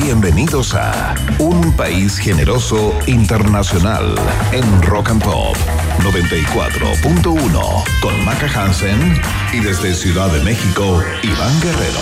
Bienvenidos a Un País Generoso Internacional en Rock and Pop 94.1 con Maca Hansen y desde Ciudad de México, Iván Guerrero.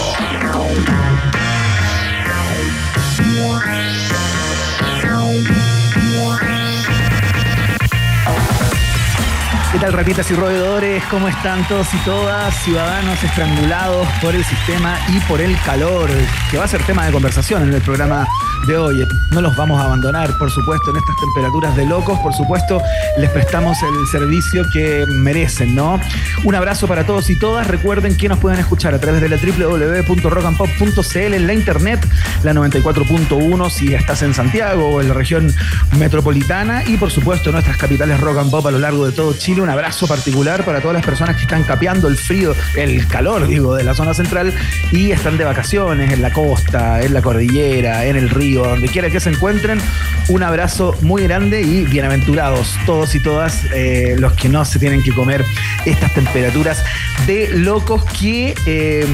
¿Qué tal, ratitas y roedores? ¿Cómo están todos y todas? Ciudadanos estrangulados por el sistema y por el calor, que va a ser tema de conversación en el programa de hoy. No los vamos a abandonar, por supuesto, en estas temperaturas de locos. Por supuesto, les prestamos el servicio que merecen, ¿no? Un abrazo para todos y todas. Recuerden que nos pueden escuchar a través de la www.rockandpop.cl en la internet, la 94.1 si estás en Santiago o en la región metropolitana y, por supuesto, nuestras capitales rock and pop a lo largo de todo Chile un abrazo particular para todas las personas que están capeando el frío, el calor, digo, de la zona central y están de vacaciones en la costa, en la cordillera, en el río, donde quiera que se encuentren. Un abrazo muy grande y bienaventurados todos y todas eh, los que no se tienen que comer estas temperaturas de locos que eh,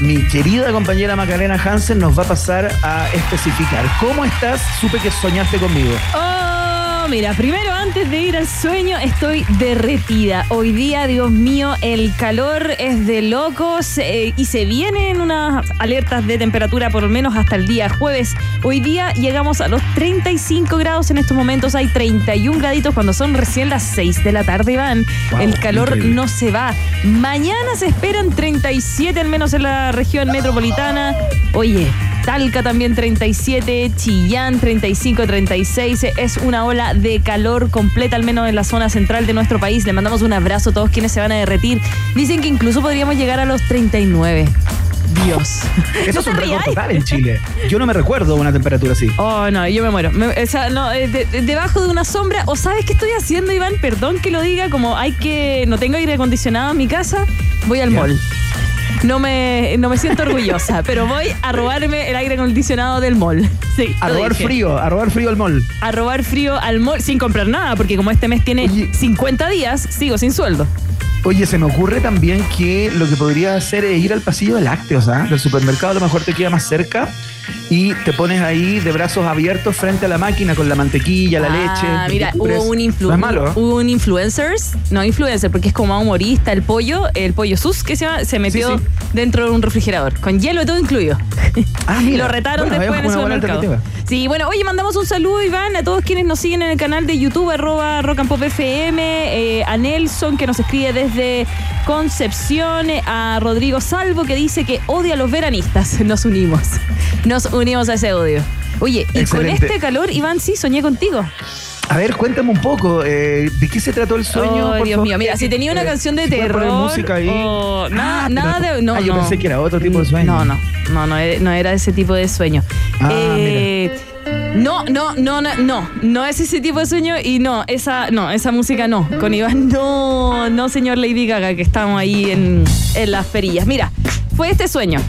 mi querida compañera Macarena Hansen nos va a pasar a especificar. ¿Cómo estás? Supe que soñaste conmigo. Oh, mira, primero antes de ir al sueño estoy derretida. Hoy día, Dios mío, el calor es de locos eh, y se vienen unas alertas de temperatura por lo menos hasta el día jueves. Hoy día llegamos a los 35 grados en estos momentos, hay 31 graditos cuando son recién las 6 de la tarde, van. Wow, el calor increíble. no se va. Mañana se esperan 37 al menos en la región metropolitana. Oye, Talca también 37, Chillán 35, 36. Es una ola de calor completa, al menos en la zona central de nuestro país. Le mandamos un abrazo a todos quienes se van a derretir. Dicen que incluso podríamos llegar a los 39. Dios. Eso es un récord total en Chile. Yo no me recuerdo una temperatura así. Oh, no, yo me muero. Me- o sea, no, eh, de- de- debajo de una sombra. ¿O sabes qué estoy haciendo, Iván? Perdón que lo diga, como hay que. No tengo aire acondicionado en mi casa, voy al mall. No me, no me siento orgullosa, pero voy a robarme el aire acondicionado del mall. Sí. A robar dije. frío, a robar frío al mall. A robar frío al mall sin comprar nada, porque como este mes tiene Oye. 50 días, sigo sin sueldo. Oye, se me ocurre también que lo que podría hacer es ir al pasillo de lácteos, ¿ah? Del supermercado a lo mejor te queda más cerca y te pones ahí de brazos abiertos frente a la máquina con la mantequilla, la Ah, leche. mira, hubo un, influ- malo, ¿eh? hubo un influencers, no influencer, porque es como humorista, el pollo, el pollo sus, que se llama, se metió sí. dentro de un refrigerador, con hielo y todo incluido. Ah, Y mira. lo retaron Bueno, después en el supermercado. Sí, bueno, oye, mandamos un saludo, Iván, a todos quienes nos siguen en el canal de YouTube, arroba Rock and Pop FM, eh, a Nelson, que nos escribe desde Concepción, a Rodrigo Salvo, que dice que odia a los veranistas. Nos unimos. Nos unimos a ese odio. Oye, y con este calor, Iván, sí, soñé contigo. A ver, cuéntame un poco, eh, ¿de qué se trató el sueño? Por Dios favor? mío, mira, si tenía una Eh, canción de si terror música ahí. o nada- pero- nada de- no, ah, yo no. pensé que era otro tipo de sueño. No, no, no, no, era- no era ese tipo de sueño. Ah, Eh, no, no, no, no, no, no es ese tipo de sueño y no, esa, no, esa música no. Con Iván, no, no, señor Lady Gaga, que estamos ahí en, en las perillas. Mira, fue este sueño.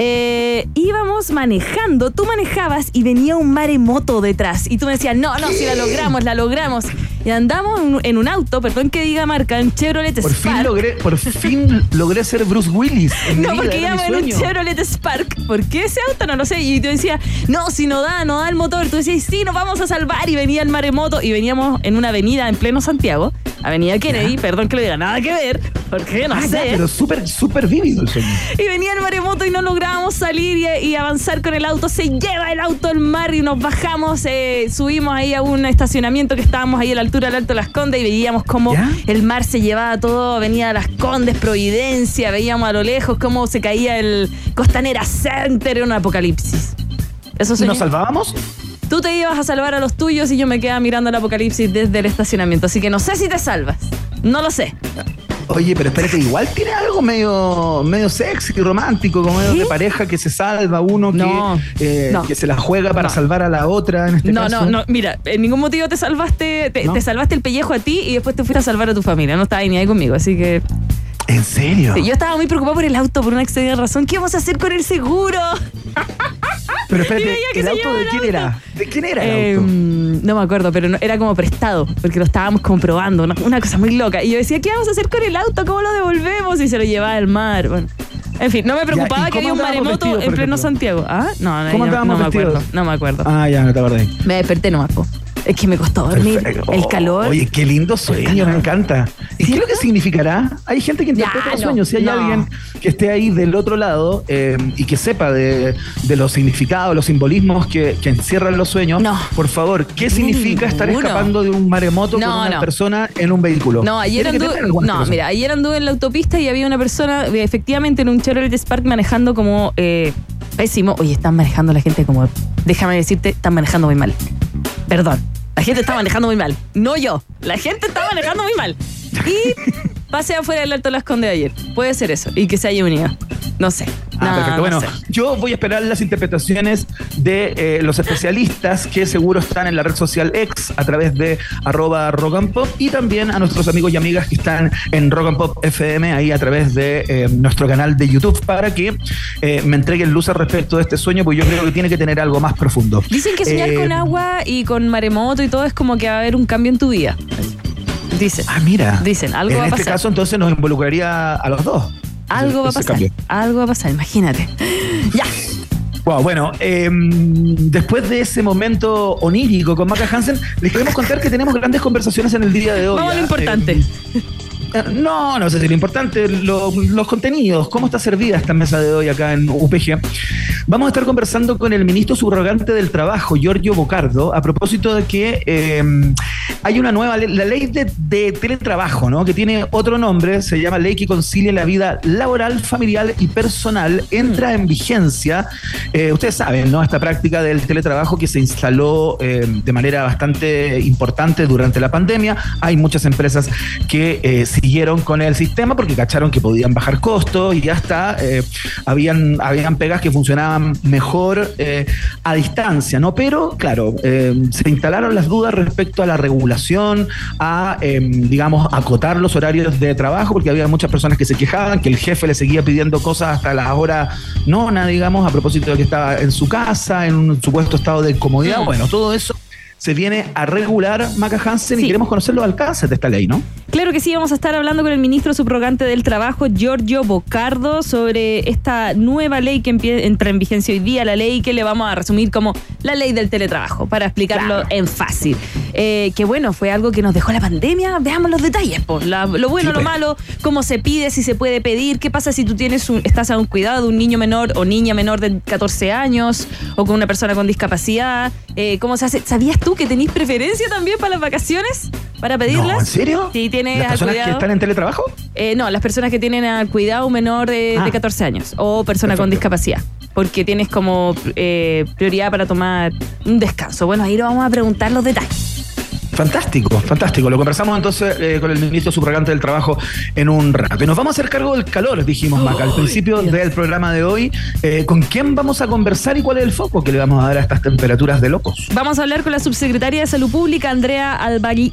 Eh, íbamos manejando, tú manejabas y venía un maremoto detrás. Y tú me decías, no, no, si la logramos, la logramos. Y andamos en un- en un auto, perdón que diga marca, en Chevrolet Por fin Spark. logré, por fin logré ser Bruce Willis. en mi No, vida, porque mi íbamos en un. Chevrolet Spark. ¿Por qué ese auto? No lo sé. Y tú decías, no, si no da, no da el motor. Tú decías, sí, nos vamos a salvar. Y venía el maremoto. Y veníamos en una avenida en pleno Santiago. Avenida Kennedy, perdón que lo diga, nada que ver. Porque no Ah, ya, sé. pero súper, súper vívido el sueño. Y venía el maremoto y no lográbamos salir y, y avanzar con el auto. Se lleva el auto al mar y nos bajamos, eh, subimos ahí a un estacionamiento que estábamos ahí a la altura del Alto de Las Condes y veíamos cómo ¿Ya? el mar se llevaba todo, Avenida Las Condes, Providencia, veíamos a lo lejos cómo se caía el Costanera Center en un apocalipsis. Eso ¿Y nos salvábamos? Tú te ibas a salvar a los tuyos y yo me quedaba mirando el apocalipsis desde el estacionamiento. Así que no sé si te salvas. No lo sé. Oye, pero espérate, igual tiene algo medio, medio sexy, romántico, como medio de pareja que se salva uno, que, eh, que se la juega para salvar a la otra en este no, caso. No, no, mira, en ningún motivo te salvaste, te, salvaste el pellejo a ti y después te fuiste a salvar a tu familia. No estaba ni ahí conmigo, así que. ¿En serio? yo estaba muy preocupado por el auto por una extraña razón. ¿Qué vamos a hacer con el seguro? Pero espérate, ¿el auto de quién era? ¿De quién era el auto? Em, no me acuerdo, pero era como prestado, porque lo estábamos comprobando, una, cosa muy loca. Y yo decía, ¿qué vamos a hacer con el auto? ¿Cómo lo devolvemos? Y se lo llevaba al mar. Bueno. En fin, no me preocupaba que había un maremoto en pleno Santiago. ¿Ah? No, no, no, me acuerdo. No me acuerdo. Ah, ya, no te acordé. Me desperté nomás, po. Es que me costó dormir. El calor. Oye, qué lindo sueño, me encanta. ¿Y qué es lo que significará? Hay gente que interpreta los sueños. Si hay alguien que esté ahí del otro lado eh, y que sepa de, los significados, los simbolismos que, encierran los sueños, por favor, ¿qué significa estar escapando de un maremoto con una persona en un vehículo? No, ayer anduve, no, mira, ayer anduve en la autopista y había una persona efectivamente en un Chevrolet Spark manejando como eh, pésimo. Oye, están manejando la gente como, déjame decirte, están manejando muy mal. Perdón. La gente está manejando muy mal. No yo. La gente está manejando muy mal. Y pasé afuera del Alto Las Condes ayer. Puede ser eso. Y que se haya unido. No sé. Ah, perfecto. Bueno, yo voy a esperar las interpretaciones de eh, los especialistas que seguro están en la red social X a través de arroba rock and pop y también a nuestros amigos y amigas que están en rock and pop FM ahí a través de eh, nuestro canal de YouTube para que eh, me entreguen luz al respecto de este sueño, porque yo creo que tiene que tener algo más profundo. Dicen que soñar con agua y con maremoto y todo es como que va a haber un cambio en tu vida. Dicen. Ah, mira. Dicen, algo va a pasar. En este caso, entonces nos involucraría a los dos. Algo va a pasar. Algo va a pasar, imagínate. ya. Wow, bueno, em, después de ese momento onírico con Maca Hansen, les queremos contar que tenemos grandes conversaciones en el día de hoy. Vamos a lo importante. Em, eh, no, no sé si lo importante, los contenidos, cómo está servida esta mesa de hoy acá en UPG. Vamos a estar conversando con el ministro subrogante del Trabajo, Giorgio Bocardo, a propósito de que em, hay una nueva ley, la ley de, teletrabajo, ¿no? Que tiene otro nombre, se llama Ley que concilia la vida laboral, familiar y personal, entra en vigencia. Eh, ustedes saben, ¿no? Esta práctica del teletrabajo que se instaló de manera bastante importante durante la pandemia. Hay muchas empresas que eh, siguieron con el sistema porque cacharon que podían bajar costos y ya está, eh, habían, habían pegas que funcionaban mejor eh, a distancia, ¿no? Pero, claro, eh, se instalaron las dudas respecto a la regulación, a, digamos, acotar los horarios de trabajo, porque había muchas personas que se quejaban, que el jefe le seguía pidiendo cosas hasta la hora nona, digamos, a propósito de que estaba en su casa, en un supuesto estado de comodidad. Bueno, todo eso se viene a regular Maca Hansen y queremos conocer los alcances de esta ley, ¿no? Claro que sí, vamos a estar hablando con el ministro subrogante del Trabajo, Giorgio Bocardo, sobre esta nueva ley que entra en vigencia hoy día, la ley que le vamos a resumir como la ley del teletrabajo, para explicarlo en fácil. Eh, que bueno, fue algo que nos dejó la pandemia. Veamos los detalles, pues, lo bueno, lo malo, cómo se pide, si se puede pedir, qué pasa si tú tienes estás a un cuidado de un niño menor o niña menor de 14 años o con una persona con discapacidad, eh, cómo se hace. ¿Sabías tú que tenéis preferencia también para las vacaciones? ¿Para pedirlas? ¿En serio? Sí, tienes ¿Las personas que están en teletrabajo? Eh, no, las personas que tienen al cuidado menor de, 14 ah. años o persona con discapacidad. Porque tienes como prioridad para tomar un descanso. Bueno, ahí lo vamos a preguntar los detalles. Fantástico, fantástico. Lo conversamos entonces eh, con el ministro subrogante del Trabajo en un rato. Y nos vamos a hacer cargo del calor, dijimos, Maca, al principio del programa de hoy. Eh, ¿Con quién vamos a conversar y cuál es el foco que le vamos a dar a estas temperaturas de locos? Vamos a hablar con la subsecretaria de Salud Pública, Andrea Albagli,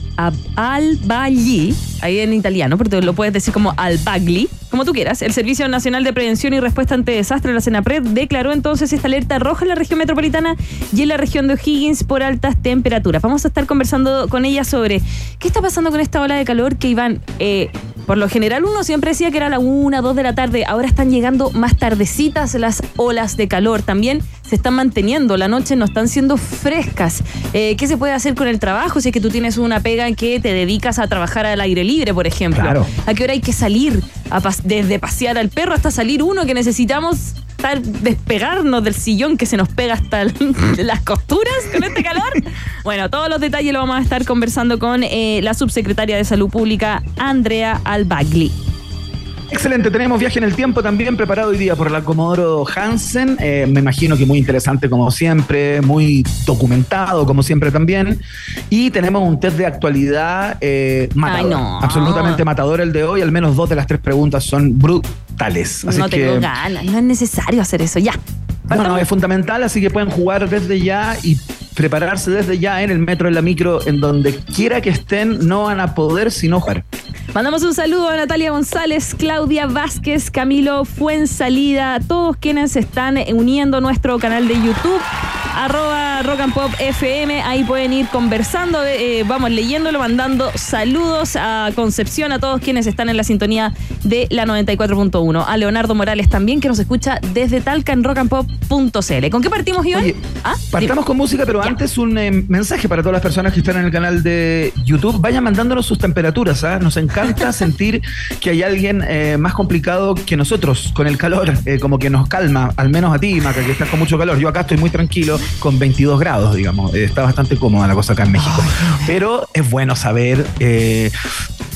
ahí en italiano, porque lo puedes decir como Albagli, como tú quieras. El Servicio Nacional de Prevención y Respuesta ante Desastres, la CENAPRED, declaró entonces esta alerta roja en la región metropolitana y en la región de O'Higgins por altas temperaturas. Vamos a estar conversando con ella sobre qué está pasando con esta ola de calor que iban, eh, por lo general uno siempre decía que era la una, dos de la tarde, ahora están llegando más tardecitas las olas de calor. También se están manteniendo, la noche no están siendo frescas. Eh, ¿Qué se puede hacer con el trabajo si es que tú tienes una pega en que te dedicas a trabajar al aire libre, por ejemplo? ¿A qué hora hay que salir? Desde pasear al perro hasta salir uno que necesitamos despegarnos del sillón que se nos pega hasta las costuras con este calor. Bueno, todos los detalles lo vamos a estar conversando con eh, la subsecretaria de Salud Pública, Andrea Albagli. Excelente, tenemos viaje en el tiempo también preparado hoy día por la Comodoro Hansen. Eh, me imagino que muy interesante como siempre, muy documentado como siempre también. Y tenemos un test de actualidad eh, matador, no. absolutamente matador el de hoy. Al menos dos de las tres preguntas son brutales. Así no que, tengo ganas, no es necesario hacer eso, ya. No, no, es fundamental, así que pueden jugar desde ya y prepararse desde ya en el metro, en la micro, en donde quiera que estén, no van a poder sino jugar. Mandamos un saludo a Natalia González, Claudia Vázquez, Camilo Fuensalida, todos quienes se están uniendo a nuestro canal de YouTube, arroba Rock and Pop FM. Ahí pueden ir conversando, eh, vamos leyéndolo, mandando saludos a Concepción, a todos quienes están en la sintonía de la 94.1. A Leonardo Morales también, que nos escucha desde Talca en rockandpop.cl. ¿Con qué partimos, Iván? Oye, ¿Ah? partamos con música, pero Ya. antes un eh, mensaje para todas las personas que están en el canal de YouTube. Vayan mandándonos sus temperaturas. ¿ah? Nos encanta sentir que hay alguien eh, más complicado que nosotros con el calor, eh, como que nos calma, al menos a ti, Maca, que estás con mucho calor. Yo acá estoy muy tranquilo, con 22 grados, digamos. Eh, está bastante cómoda la cosa acá en México. Pero es bueno saber.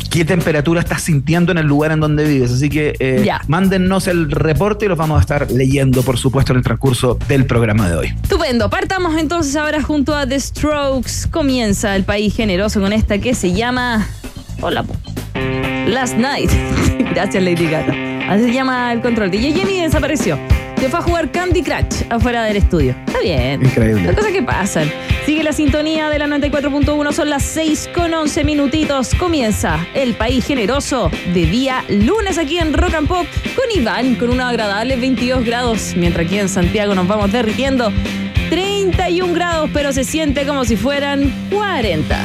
¿Qué temperatura estás sintiendo en el lugar en donde vives? Así que eh, mándennos el reporte y los vamos a estar leyendo, por supuesto, en el transcurso del programa de hoy. Estupendo. Partamos entonces ahora junto a The Strokes. Comienza el país generoso con esta que se llama. Hola. po. Last Night. Gracias, Lady Gaga. Así se llama el control. DJ Jenny desapareció. Se fue a jugar Candy Crush afuera del estudio. Está bien. Increíble. Las cosas que pasan. Sigue la sintonía de la 94.1. Son las 6 con 11 minutitos. Comienza el país generoso de día lunes aquí en Rock and Pop con Iván con unos agradables 22 grados. Mientras aquí en Santiago nos vamos derritiendo. 31 grados, pero se siente como si fueran 40.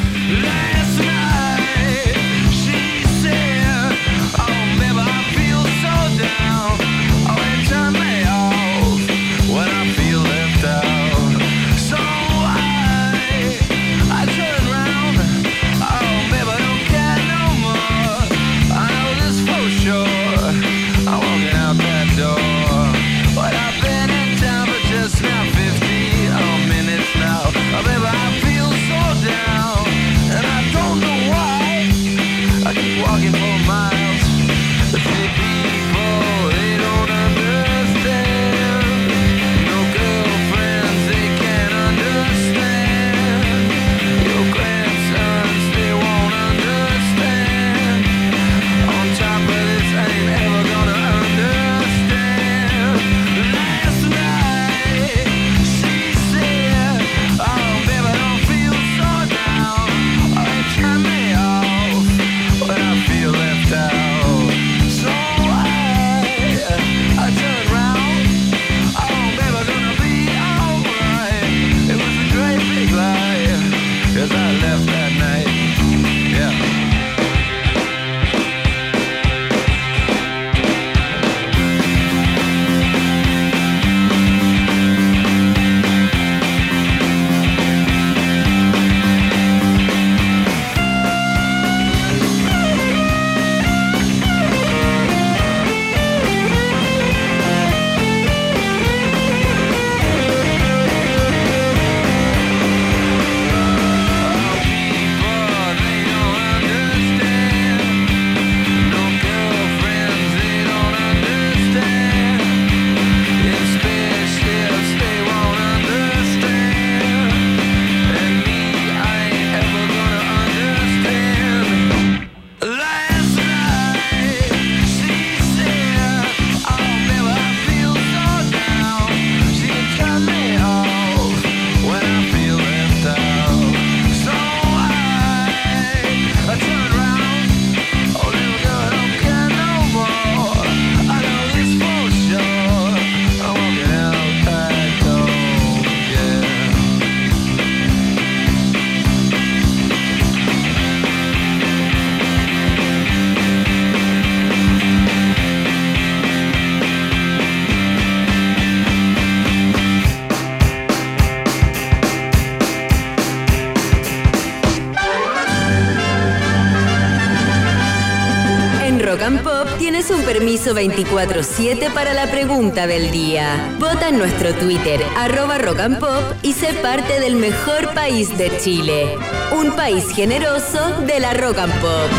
Permiso 24-7 para la pregunta del día. Vota en nuestro Twitter, arroba Rock and Pop, y sé parte del mejor país de Chile. Un país generoso de la Rock and Pop.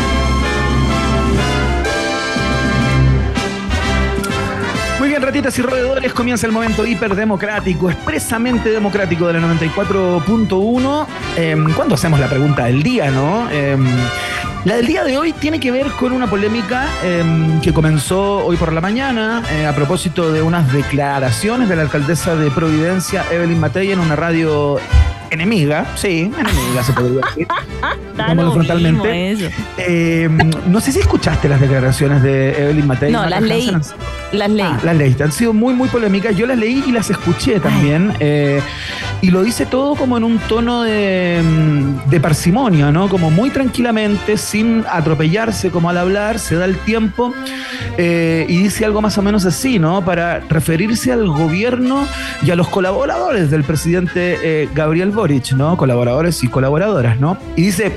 Muy bien, ratitas y roedores, comienza el momento hiperdemocrático, expresamente democrático de la 94.1. Eh, ¿Cuándo hacemos la pregunta del día, no? Eh, la del día de hoy tiene que ver con una polémica eh, que comenzó hoy por la mañana eh, a propósito de unas declaraciones de la alcaldesa de Providencia, Evelyn Matei, en una radio enemiga, sí, enemiga se podría decir. Da Digámoslo lo frontalmente. eso. Eh, no sé si escuchaste las declaraciones de Evelyn Matei. No, las leí. Las leí. Ah, las leíste. Han sido muy, muy polémicas. Yo las leí y las escuché también. eh, y lo dice todo como en un tono de, mm, de parsimonia, ¿no? Como muy tranquilamente, sin atropellarse como al hablar, se da el tiempo eh, y dice algo más o menos así, ¿no? Para referirse al gobierno y a los colaboradores del presidente eh, Gabriel Boric, ¿no? Colaboradores y colaboradoras, ¿no? Y dice.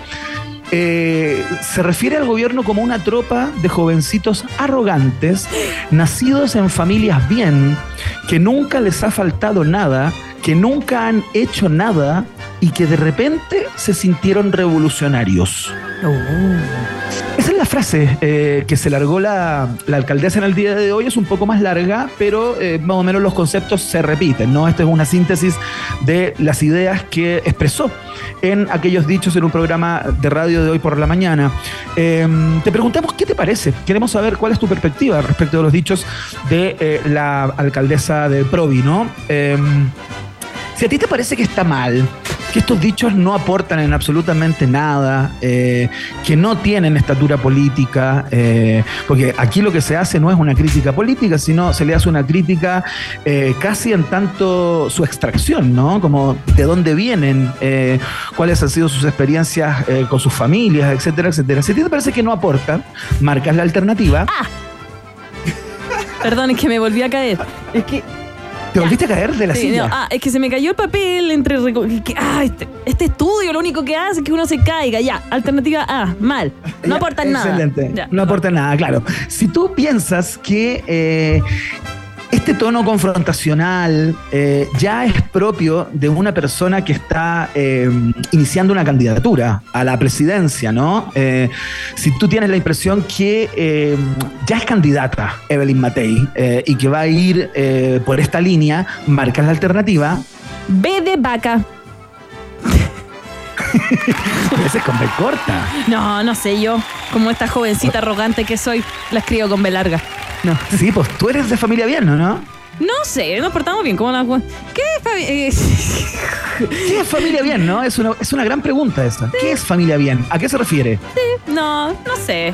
Eh, se refiere al gobierno como una tropa de jovencitos arrogantes, nacidos en familias bien, que nunca les ha faltado nada, que nunca han hecho nada y que de repente se sintieron revolucionarios. Esa es la frase eh, que se largó la, la alcaldesa en el día de hoy. Es un poco más larga, pero eh, más o menos los conceptos se repiten, ¿no? Esta es una síntesis de las ideas que expresó en aquellos dichos en un programa de radio de hoy por la mañana. Eh, te preguntamos qué te parece. Queremos saber cuál es tu perspectiva respecto de los dichos de eh, la alcaldesa de Provi, ¿no? Si a ti te parece que está mal, que estos dichos no aportan en absolutamente nada, eh, que no tienen estatura política, eh, porque aquí lo que se hace no es una crítica política, sino se le hace una crítica eh, casi en tanto su extracción, ¿no? Como de dónde vienen, cuáles han sido sus experiencias con sus familias, etcétera, etcétera. Si a ti te parece que no aporta, marcas la alternativa. Perdón, es que me volví a caer. Es que te volviste a caer de la Sí, silla. no, ah, es que se me cayó el papel entre. reco- que- ah, este, este estudio lo único que hace es que uno se caiga. Ya, alternativa A, mal. No Ya, aportan nada. Excelente. Ya. No aportan nada, claro. Si tú piensas que eh, este tono confrontacional eh, ya es propio de una persona que está eh, iniciando una candidatura a la presidencia, ¿no? Eh, si tú tienes la impresión que ya es candidata Evelyn Matei y que va a ir por esta línea, marcas la alternativa. B de vaca. Esa es con B corta. No, no sé yo. Como esta jovencita arrogante que soy, la escribo con B larga. No. Sí, pues tú eres de familia bien, ¿no? ¿no? No sé, nos portamos bien. ¿Cómo la ¿Qué es fami- eh, ¿Qué es familia bien, no? Es una, es una gran pregunta esa. ¿Qué es familia bien? ¿A qué se refiere? No, no sé.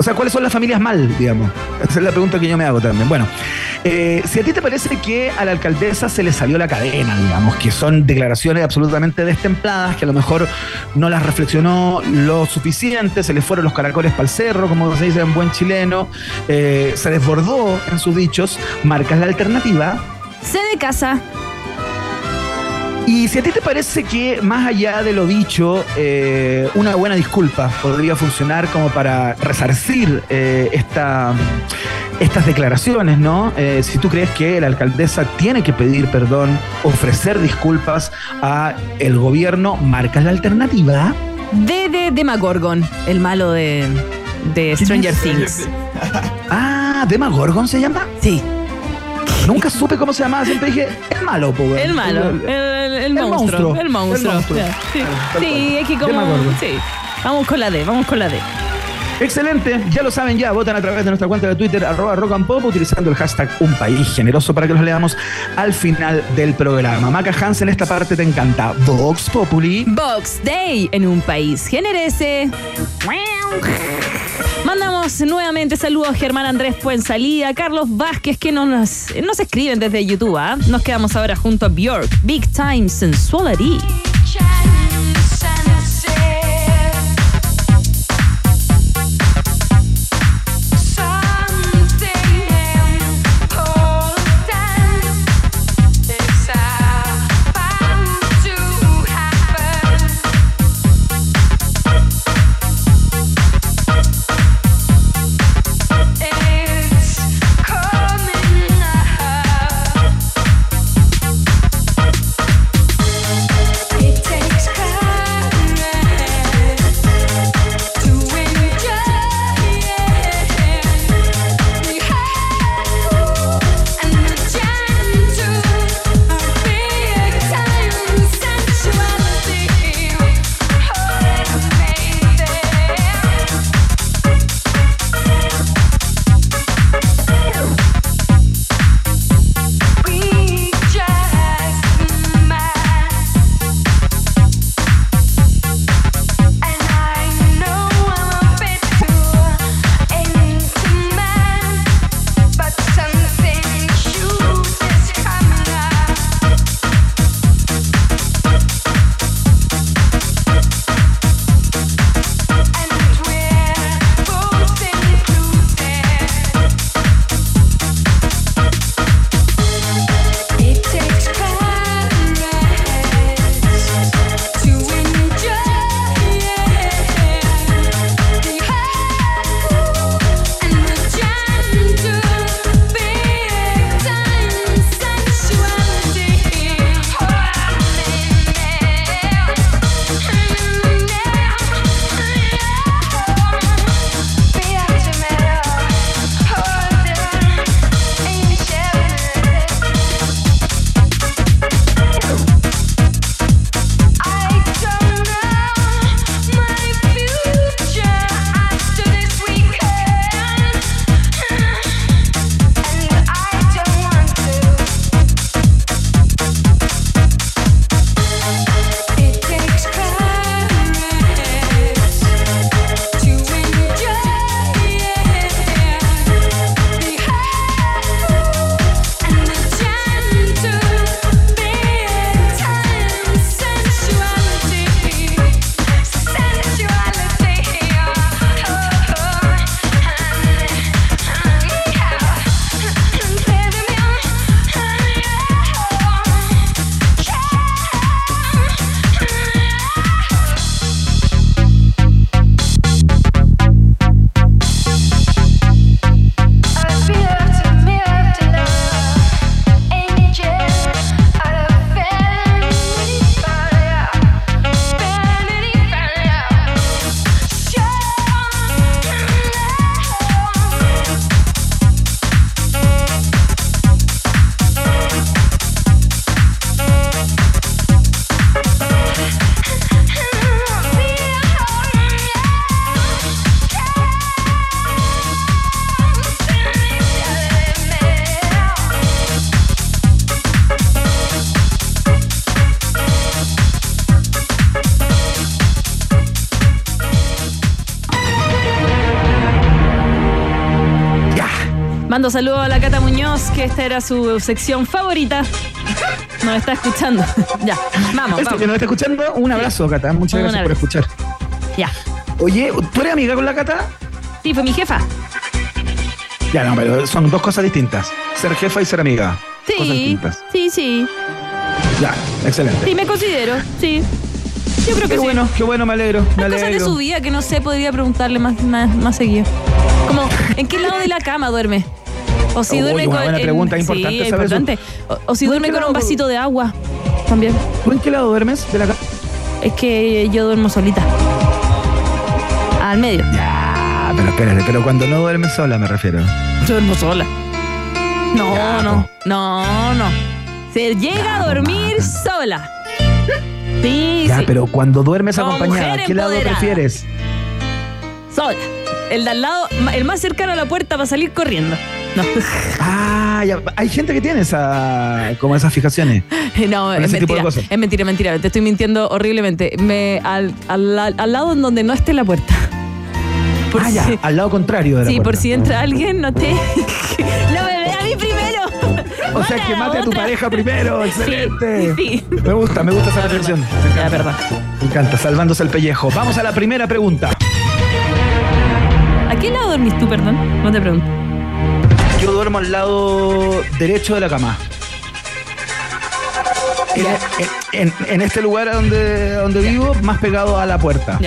O sea, ¿cuáles son las familias mal, digamos? Esa es la pregunta que yo me hago también. Bueno, eh, si a ti te parece que a la alcaldesa se le salió la cadena, digamos, que son declaraciones absolutamente destempladas, que a lo mejor no las reflexionó lo suficiente, se le fueron los caracoles para el cerro, como se dice en buen chileno, eh, se desbordó en sus dichos, marcas la alternativa. C de casa. Y si a ti te parece que más allá de lo dicho, eh, una buena disculpa podría funcionar como para resarcir eh, esta, estas declaraciones, ¿no? Eh, si tú crees que la alcaldesa tiene que pedir perdón, ofrecer disculpas a el gobierno, marcas la alternativa. D de Demagorgon, el malo de, de Stranger Things. Ah, Demagorgon se llama. Sí, Nunca supe cómo se llamaba, siempre dije, el malo, po, el malo, el, el- el monstruo, el monstruo. el monstruo. Sí, Sí, es que como. Sí. Vamos con la D, vamos con la D. Excelente, ya lo saben ya, votan a través de nuestra cuenta de Twitter, arroba rock and pop, utilizando el hashtag Un País Generoso para que los leamos al final del programa. Maca Hansen, esta parte te encanta. Vox Populi. Box Day en un país generese. Mandamos nuevamente saludos a Germán Andrés Fuensalida, Carlos Vázquez que nos, nos escriben desde YouTube. ¿ah? Nos quedamos ahora junto a Bjork, Big Time Sensuality. Mando saludos a la Cata Muñoz, que esta era su sección favorita. Nos está escuchando. ya, vamos, Este que vamos. nos está escuchando, un abrazo, Cata. Muchas gracias por escuchar. Ya. Oye, ¿tú eres amiga con la Cata? Sí, fue mi jefa. Ya, no, pero son dos cosas distintas. Ser jefa y ser amiga. Cosas Sí, distintas. sí, sí. Ya, excelente. Sí, me considero, sí. Yo creo que Qué sí. bueno, qué bueno, me alegro. Me Hay cosas de alegro. su vida que no sé, podría preguntarle más, más, más seguido. Como, ¿en qué lado de la cama duerme? O si duerme con. buena en- pregunta, sí, importante es saber eso. importante. O, o si ¿Tú en duerme qué con un vasito de agua. También. ¿Tú en qué lado duermes de la cama? Es que yo duermo solita. Al medio. Ya, pero espérate, pero cuando no duermes sola me refiero. Yo duermo sola. No, Ya, no, no, no. Se llega a dormir sola. Sí, Ya, sí. pero cuando duermes Como acompañada, ¿qué lado prefieres? Sola. El de al lado, el más cercano a la puerta para salir corriendo. No. Ah, ya, hay gente que tiene esa, como esas fijaciones. No, es mentira. Es mentira, mentira. Te estoy mintiendo horriblemente. Me, al, al, al lado en donde no esté la puerta. Por ah, ya, al lado contrario de la sí, por si entra alguien, no te. ¡No me ve a mí primero! O sea, que la mate a tu pareja primero. Excelente. sí. Me gusta, me gusta esa reflexión. Me Ya, encanta. verdad. Me encanta, salvándose el pellejo. Vamos a la primera pregunta. ¿A qué lado dormís tú, perdón? No te pregunto. Yo duermo al lado derecho de la cama. En, en- en- en este lugar donde, donde vivo, más pegado a la puerta.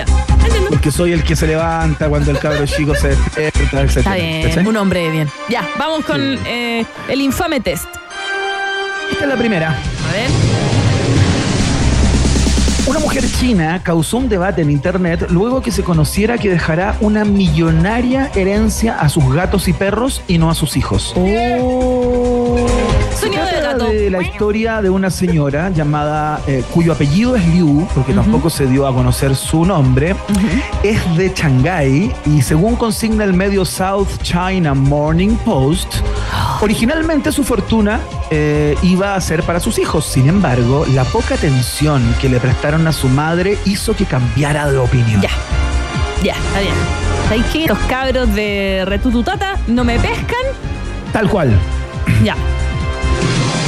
Porque soy el que se levanta cuando el cabro chico se despierta, etc. Está bien. Un hombre bien. Ya, vamos con eh, el infame test. Esta es la primera. A ver. Una mujer china causó un debate en internet luego que se conociera que dejará una millonaria herencia a sus gatos y perros y no a sus hijos. Se Sonido de trata gato. de la historia de una señora llamada, eh, cuyo apellido es Liu, porque tampoco se dio a conocer su nombre, es de Shanghái y según consigna el medio South China Morning Post, originalmente su fortuna eh, iba a ser para sus hijos. Sin embargo, la poca atención que le prestaron a su madre hizo que cambiara de opinión. Ya. Ya, está bien. ¿Sabéis qué? Los cabros de Retututata no me pescan. Tal cual. Ya.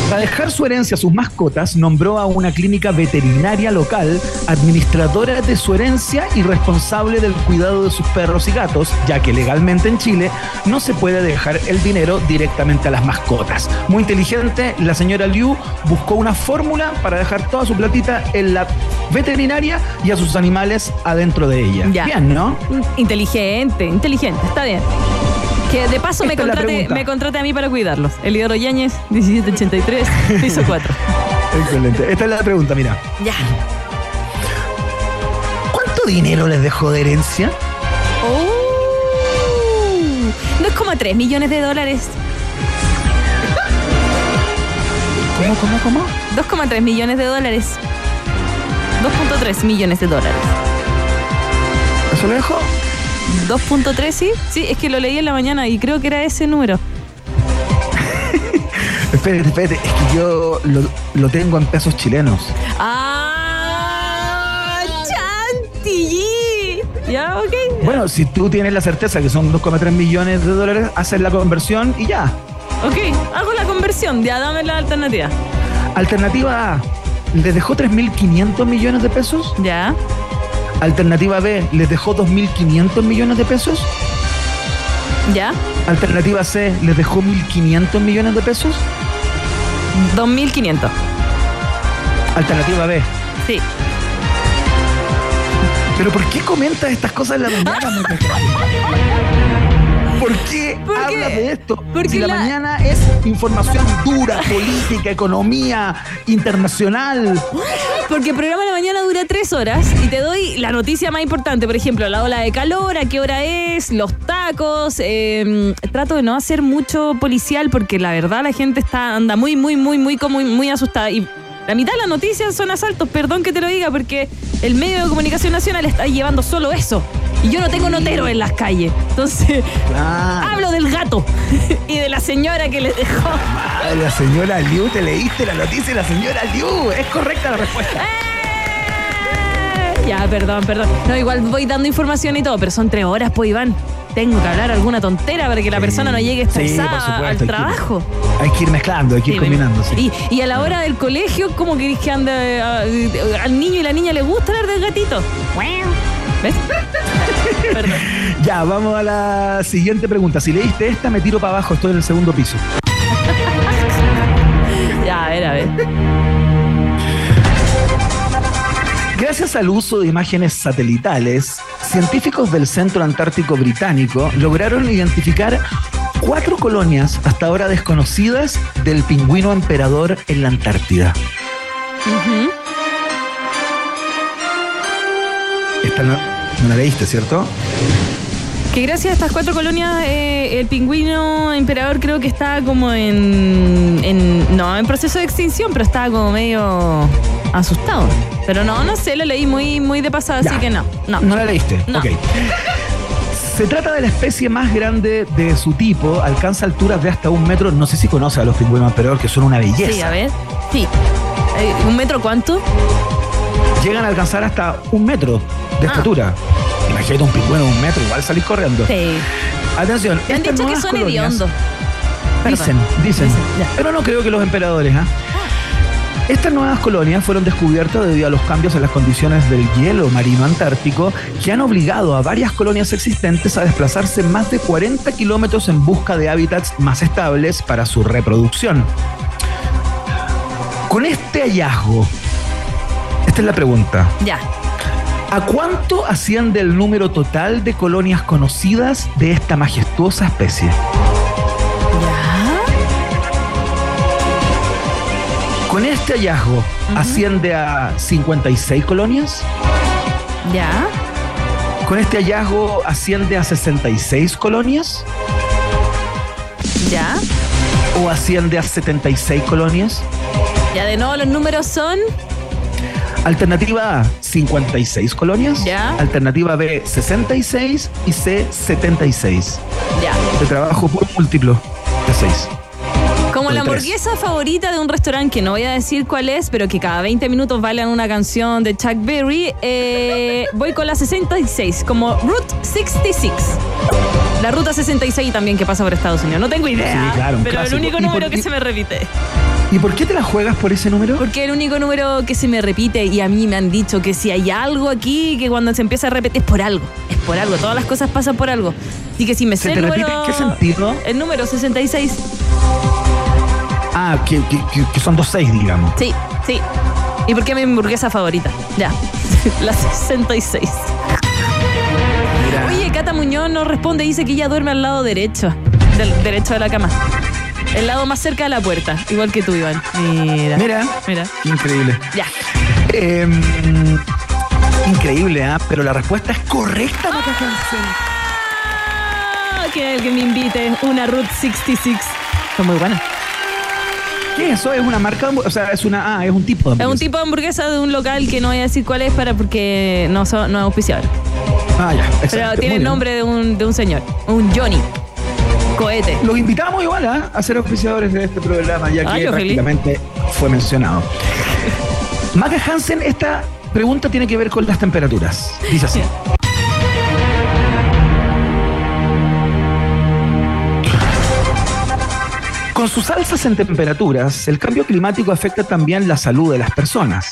Para dejar su herencia a sus mascotas, nombró a una clínica veterinaria local administradora de su herencia y responsable del cuidado de sus perros y gatos, ya que legalmente en Chile no se puede dejar el dinero directamente a las mascotas. Muy inteligente, la señora Liu buscó una fórmula para dejar toda su platita en la veterinaria y a sus animales adentro de ella. Ya. Bien, ¿no? Inteligente, inteligente, está bien. Que de paso me contrate, me contrate a mí para cuidarlos. Elidoro Yáñez, 1783, piso 4. Excelente. Esta es la pregunta, mira. Ya. ¿Cuánto dinero les dejó de herencia? Oh, 2,3 millones de dólares. ¿Cómo, cómo, cómo? 2,3 millones de dólares. 2.3 millones de dólares. ¿Eso lo dejó? 2.3, sí. Sí, es que lo leí en la mañana y creo que era ese número. Espérate, espérate, es que yo lo, lo tengo en pesos chilenos. ¡Ah! ¡Chantilly! Ya, ok. Bueno, si tú tienes la certeza que son 2,3 millones de dólares, haces la conversión y ya. Ok, hago la conversión. Ya, dame la alternativa. Alternativa A, ¿les dejó 3.500 millones de pesos? Ya. Alternativa B, ¿les dejó 2.500 millones de pesos? Ya. Alternativa C, ¿les dejó 1.500 millones de pesos? 2.500. Alternativa B. Sí. ¿Pero por qué comentas estas cosas en la mañana? ¿Por qué ¿Por qué? hablas de esto? Porque si la, la- mañana es información dura, política, economía, internacional. Porque el programa de la mañana dura tres horas y te doy la noticia más importante. Por ejemplo, la ola de calor, a qué hora es, los tacos. eh, trato de no hacer mucho policial porque la verdad la gente está anda muy, muy, muy, muy, muy, muy asustada. Y la mitad de las noticias son asaltos, perdón que te lo diga, porque el medio de comunicación nacional está llevando solo eso. Y yo no tengo notero en las calles. Entonces, Ah, hablo del gato y de la señora que le dejó. Ay, la señora Liu, te leíste la noticia de la señora Liu. Es correcta la respuesta. ¡Eh! Ya, perdón, perdón. No, igual voy dando información y todo, pero son tres horas, pues, Iván. tengo que hablar alguna tontera para que la persona no llegue Sí, estresada supuesto, al hay que ir- trabajo. Hay que ir mezclando, hay que ir Sí, combinando. sí. Y, y a la hora del colegio, ¿cómo querés que ande ah, al niño y la niña le gusta hablar del gatito? ¿Ves? Perdón. Ya, vamos a la siguiente pregunta. Si leíste esta, me tiro para abajo, estoy en el segundo piso. Ya, a ver, a ver. Gracias al uso de imágenes satelitales, científicos del Centro Antártico Británico lograron identificar cuatro colonias hasta ahora desconocidas del pingüino emperador en la Antártida. Ujú. Esta no, no la leíste, ¿cierto? Que gracias a estas cuatro colonias, eh, el pingüino emperador creo que está como en, en- No, en proceso de extinción, pero estaba como medio asustado. Pero no, no sé, lo leí muy, muy de pasada, Ya. así que no. No. No la leíste. No. Ok. Se trata de la especie más grande de su tipo, alcanza alturas de hasta un metro. No sé si conoce a los pingüinos emperador, que son una belleza. Sí, a ver. Sí. Eh, ¿Un metro cuánto? Llegan a alcanzar hasta un metro de Ah. estatura. Imagínate un pingüino de un metro, igual salís corriendo. Sí. Atención, Me han dicho que son colonias- hediondos. Dicen, dicen. Pero no creo que los emperadores, ¿ah? Estas nuevas colonias fueron descubiertas debido a los cambios en las condiciones del hielo marino antártico que han obligado a varias colonias existentes a desplazarse más de 40 kilómetros en busca de hábitats más estables para su reproducción. Con este hallazgo, esta es la pregunta. Ya. ¿A cuánto asciende el número total de colonias conocidas de esta majestuosa especie? Ya. Con este hallazgo, ¿asciende a 56 colonias? Ya. ¿Con este hallazgo asciende a 66 colonias? Ya. ¿O asciende a 76 colonias? Ya de nuevo los números son. Alternativa A, 56 colonias. Ya. Alternativa B, 66 y C, 76. Ya. De trabajo por múltiplo de 6. Como la hamburguesa favorita de un restaurante que no voy a decir cuál es, pero que cada 20 minutos bailan una canción de Chuck Berry, eh, voy con la 66, como Route 66. La ruta 66 también que pasa por Estados Unidos. No tengo idea, Sí, claro, pero clásico. el único ¿Y número por que se me repite. ¿Y por qué te la juegas por ese número? Porque el único número que se me repite y a mí me han dicho que si hay algo aquí que cuando se empieza a repetir es por algo, es por algo, todas las cosas pasan por algo. Así que si me ¿Se sé te el repite número... qué sentido? El número 66. Ah, que, que- que- que son dos 6, digamos. Sí, sí. ¿Y por qué mi hamburguesa favorita? Ya, la 66. Mira. Oye, Cata Muñoz nos responde, dice que ella duerme al lado derecho, del derecho de la cama. El lado más cerca de la puerta, igual que tú, Iván. Mira. Mira. Mira. Increíble. Ya. Eh, increíble, ¿ah? Pero la respuesta es correcta, Hansen. Ah, que alguien me invite una Route 66. Son muy buenas. ¿Qué es eso? ¿Es una marca? O sea, es una. Ah, es un tipo de Es un hamburguesa. tipo de hamburguesa de un local que no voy a decir cuál es para porque no, so- no es auspiciador. Ah, ya. Pero excelente, tiene el nombre de un, de un señor, un Johnny. Cohete. Los invitamos igual ¿ah? a ser auspiciadores de este programa, ya Ah, que feliz. prácticamente fue mencionado. Maca Hansen, esta pregunta tiene que ver con las temperaturas. Dice así. Con sus alzas en temperaturas, el cambio climático afecta también la salud de las personas.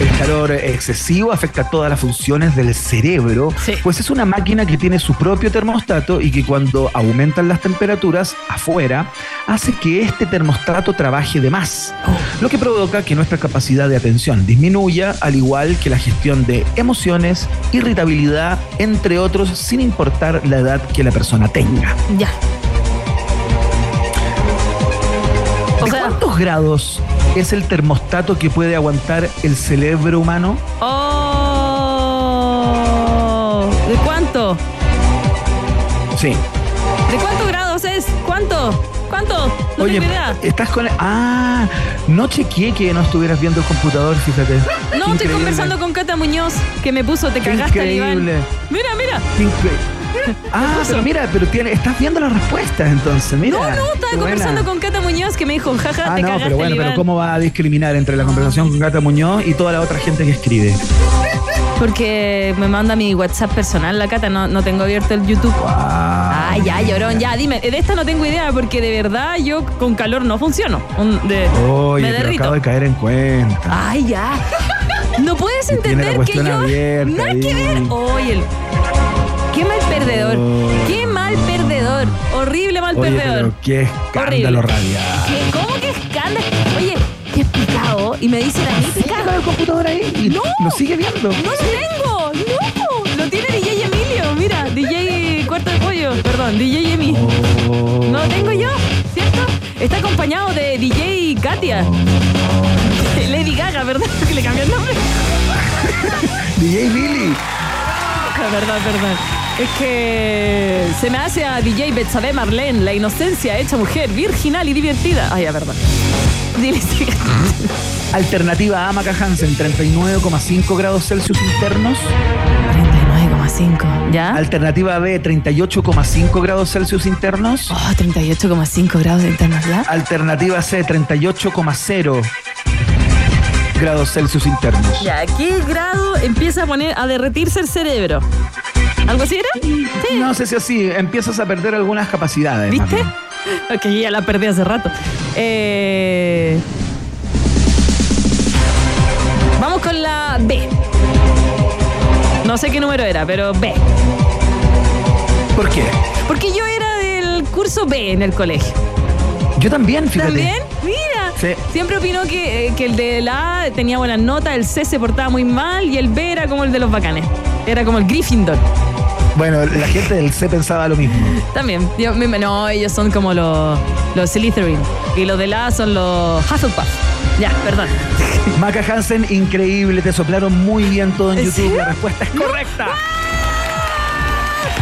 El calor excesivo afecta todas las funciones del cerebro, Sí. pues es una máquina que tiene su propio termostato y que cuando aumentan las temperaturas afuera, hace que este termostato trabaje de más, lo que provoca que nuestra capacidad de atención disminuya, al igual que la gestión de emociones, irritabilidad, entre otros, sin importar la edad que la persona tenga. Ya. O ¿De sea, cuántos grados es el termostato que puede aguantar el cerebro humano? oh, ¿de cuánto? Sí. ¿De cuántos grados es? ¿Cuánto? ¿Cuánto? No Oye, tengo idea. estás con. Ah, no chequeé que no estuvieras viendo el computador, fíjate. No, estoy increíble. conversando con Cata Muñoz, que me puso, te cagaste al Iván. increíble. Mira, mira. Qué incre- Ah, pero mira, pero tiene, estás viendo las respuestas entonces, mira. No, no, estaba buena. conversando con Cata Muñoz, que me dijo, jaja, Ah, te no, cagaste pero bueno, pero. ¿cómo va a discriminar entre la conversación con Gata Muñoz y toda la otra gente que escribe? Porque me manda mi WhatsApp personal, la Cata, no, no tengo abierto el YouTube. Wow. Ay, ya, llorón, ya, dime. De esta no tengo idea porque de verdad yo con calor no funciono. Un- de- Oye, me pero derrito. acabo de caer en cuenta. Ay, ya. No puedes entender que yo. abierta nada que ver. Oye, el- qué mal perdedor. Oh. Qué mal perdedor. Horrible mal Oye, perdedor. pero qué escándalo Horrible. radial. ¿Qué? ¿Cómo que escándalo? Oye, qué picado. Y me dicen a mí picado. el computador ahí y No. lo sigue viendo. No lo tengo. No. Lo tiene DJ Emilio. Mira, DJ Cuarto de Pollo. Perdón, DJ Emi. Oh. No lo tengo yo, ¿cierto? Está acompañado de DJ Katia. Lady Gaga, ¿verdad? Que le cambió el nombre. DJ Billy. Verdad, verdad. Es que se me hace a DJ Betsabe Marlene, la inocencia hecha mujer, virginal y divertida. Ay, ya, verdad. Dile, sigue. Alternativa A Maca Hansen, 39,5 grados Celsius internos. 39,5. ¿Ya? Alternativa B, 38,5 grados Celsius internos. Oh, 38,5 grados internos, ¿ya? Alternativa C, 38,0 grados Celsius internos. Ya, ¿a qué grado empieza a poner a derretirse el cerebro? ¿Algo así era? Sí. No sé si así, empiezas a perder algunas capacidades. ¿Viste? Ok, ya la perdí hace rato. Eh, Vamos con la B. No sé qué número era, pero B. ¿Por qué? Porque yo era del curso B en el colegio. Yo también, fíjate. ¿También? Mira. Sí. Siempre opinó que, eh, que el de la A tenía buenas notas, el C se portaba muy mal y el B era como el de los bacanes. Era como el Gryffindor. Bueno, la gente del C pensaba lo mismo. También. Yo- me- no, ellos son como los, los Slytherin. Y los de la son los Hufflepuff. Ya, perdón. Maca Hansen, increíble, te soplaron muy bien todo en ¿En YouTube. serio? La respuesta es correcta.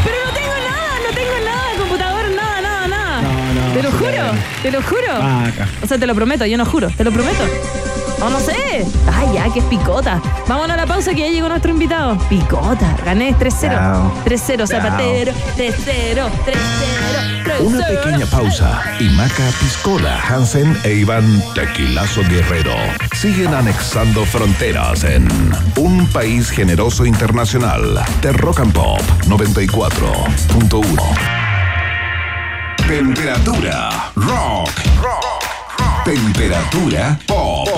Pero no tengo nada, no tengo nada, computador, nada, nada, nada. No, no, Te lo sí, juro, te lo juro. Maca. O sea, te lo prometo, yo no juro, te lo prometo. No, no sé. Ay, ya, que es picota. Vámonos a la pausa que ya llegó nuestro invitado. Picota. Gané 3-0. Chao. 3-0, Zapatero. 3-0, 3-0. 3-0. Una pequeña pausa y Maca Piscola, Hansen e Iván Tequilazo Guerrero siguen anexando fronteras en un país generoso internacional de Rock and Pop 94.1. Temperatura rock. Temperatura pop.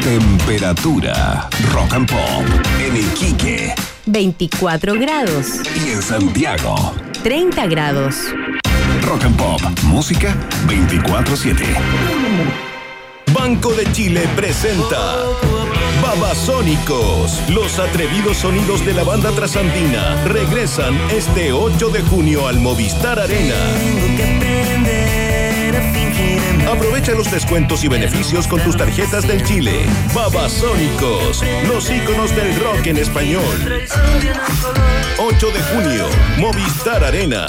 Temperatura rock and pop en Iquique 24 grados, y en Santiago. 30 grados. Rock and Pop, música 24-7. Banco de Chile presenta Babasónicos. Los atrevidos sonidos de la banda trasandina regresan este 8 de junio al Movistar Arena. Aprovecha los descuentos y beneficios con tus tarjetas del Chile. Babasónicos, los íconos del rock en español. 8 de junio, Movistar Arena.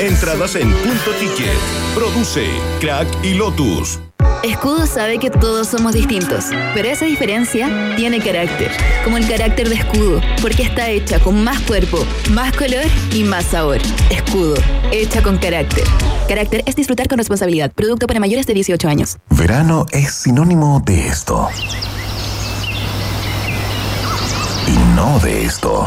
Entradas en punto ticket. Produce Crack y Lotus. Escudo sabe que todos somos distintos, pero esa diferencia tiene carácter, como el carácter de Escudo, porque está hecha con más cuerpo, más color y más sabor. Escudo, hecha con carácter. Carácter es disfrutar con responsabilidad. Producto para mayores de 18 años. Verano es sinónimo de esto. Y no de esto.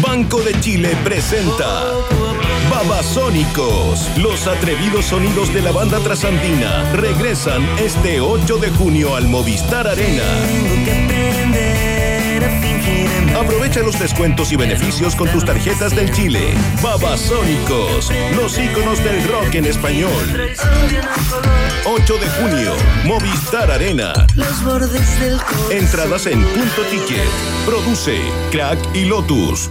Banco de Chile presenta Babasónicos. Los atrevidos sonidos de la banda trasandina regresan este 8 de junio al Movistar Arena. Aprovecha los descuentos y beneficios con tus tarjetas del Chile. Babasónicos, los íconos del rock en español. 8 de junio, Movistar Arena. Entradas en punto ticket. Produce Crack y Lotus.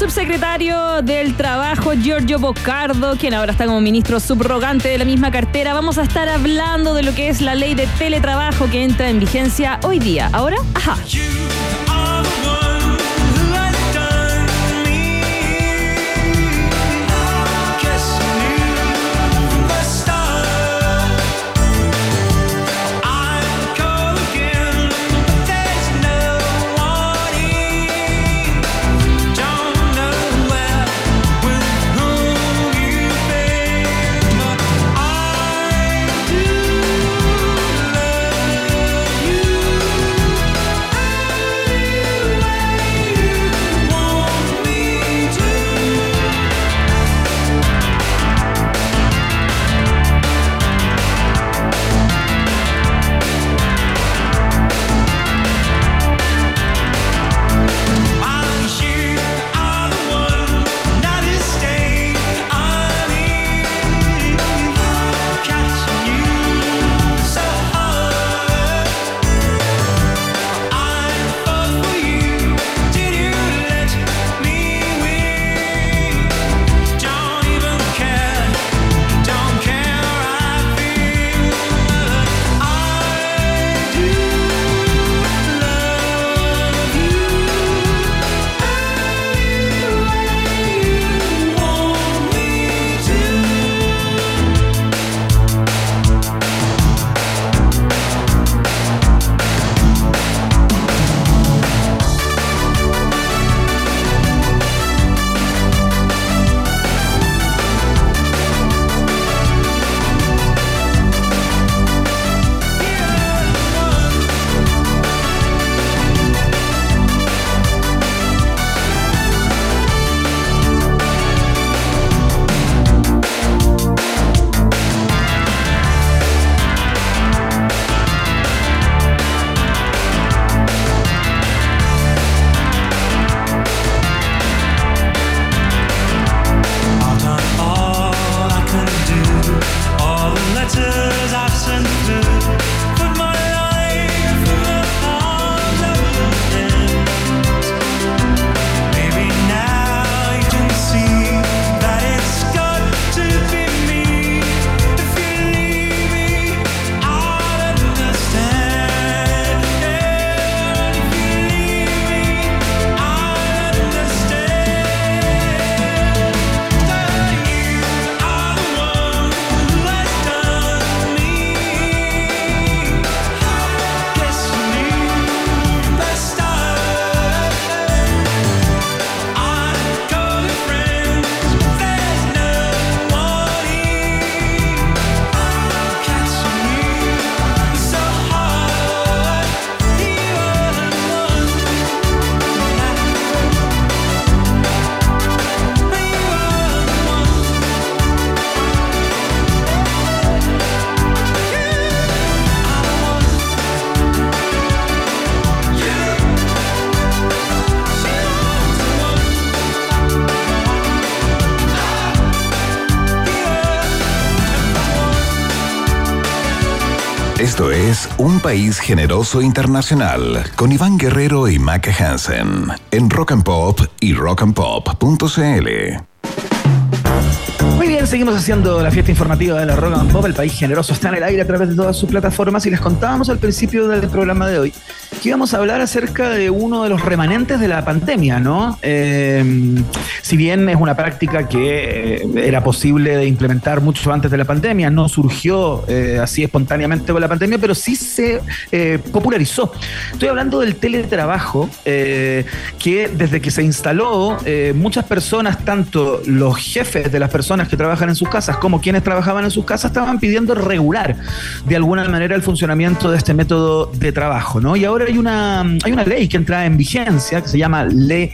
Subsecretario del Trabajo, Giorgio Boccardo, quien ahora está como ministro subrogante de la misma cartera. Vamos a estar hablando de lo que es la ley de teletrabajo que entra en vigencia hoy día. Ahora, ajá. País Generoso Internacional con Iván Guerrero y Maca Hansen en Rock and Pop y rockandpop.cl. Muy bien, seguimos haciendo la fiesta informativa de la Rock and Pop. El país generoso está en el aire a través de todas sus plataformas y les contábamos al principio del programa de hoy que íbamos a hablar acerca de uno de los remanentes de la pandemia, ¿no? Eh, si bien es una práctica que eh, era posible de implementar mucho antes de la pandemia, no surgió eh, así espontáneamente con la pandemia, pero sí se popularizó. Estoy hablando del teletrabajo, que desde que se instaló, muchas personas, tanto los jefes de las personas que trabajan en sus casas como quienes trabajaban en sus casas, estaban pidiendo regular de alguna manera el funcionamiento de este método de trabajo, ¿no? Y ahora hay una, hay una ley que entra en vigencia, que se llama ley,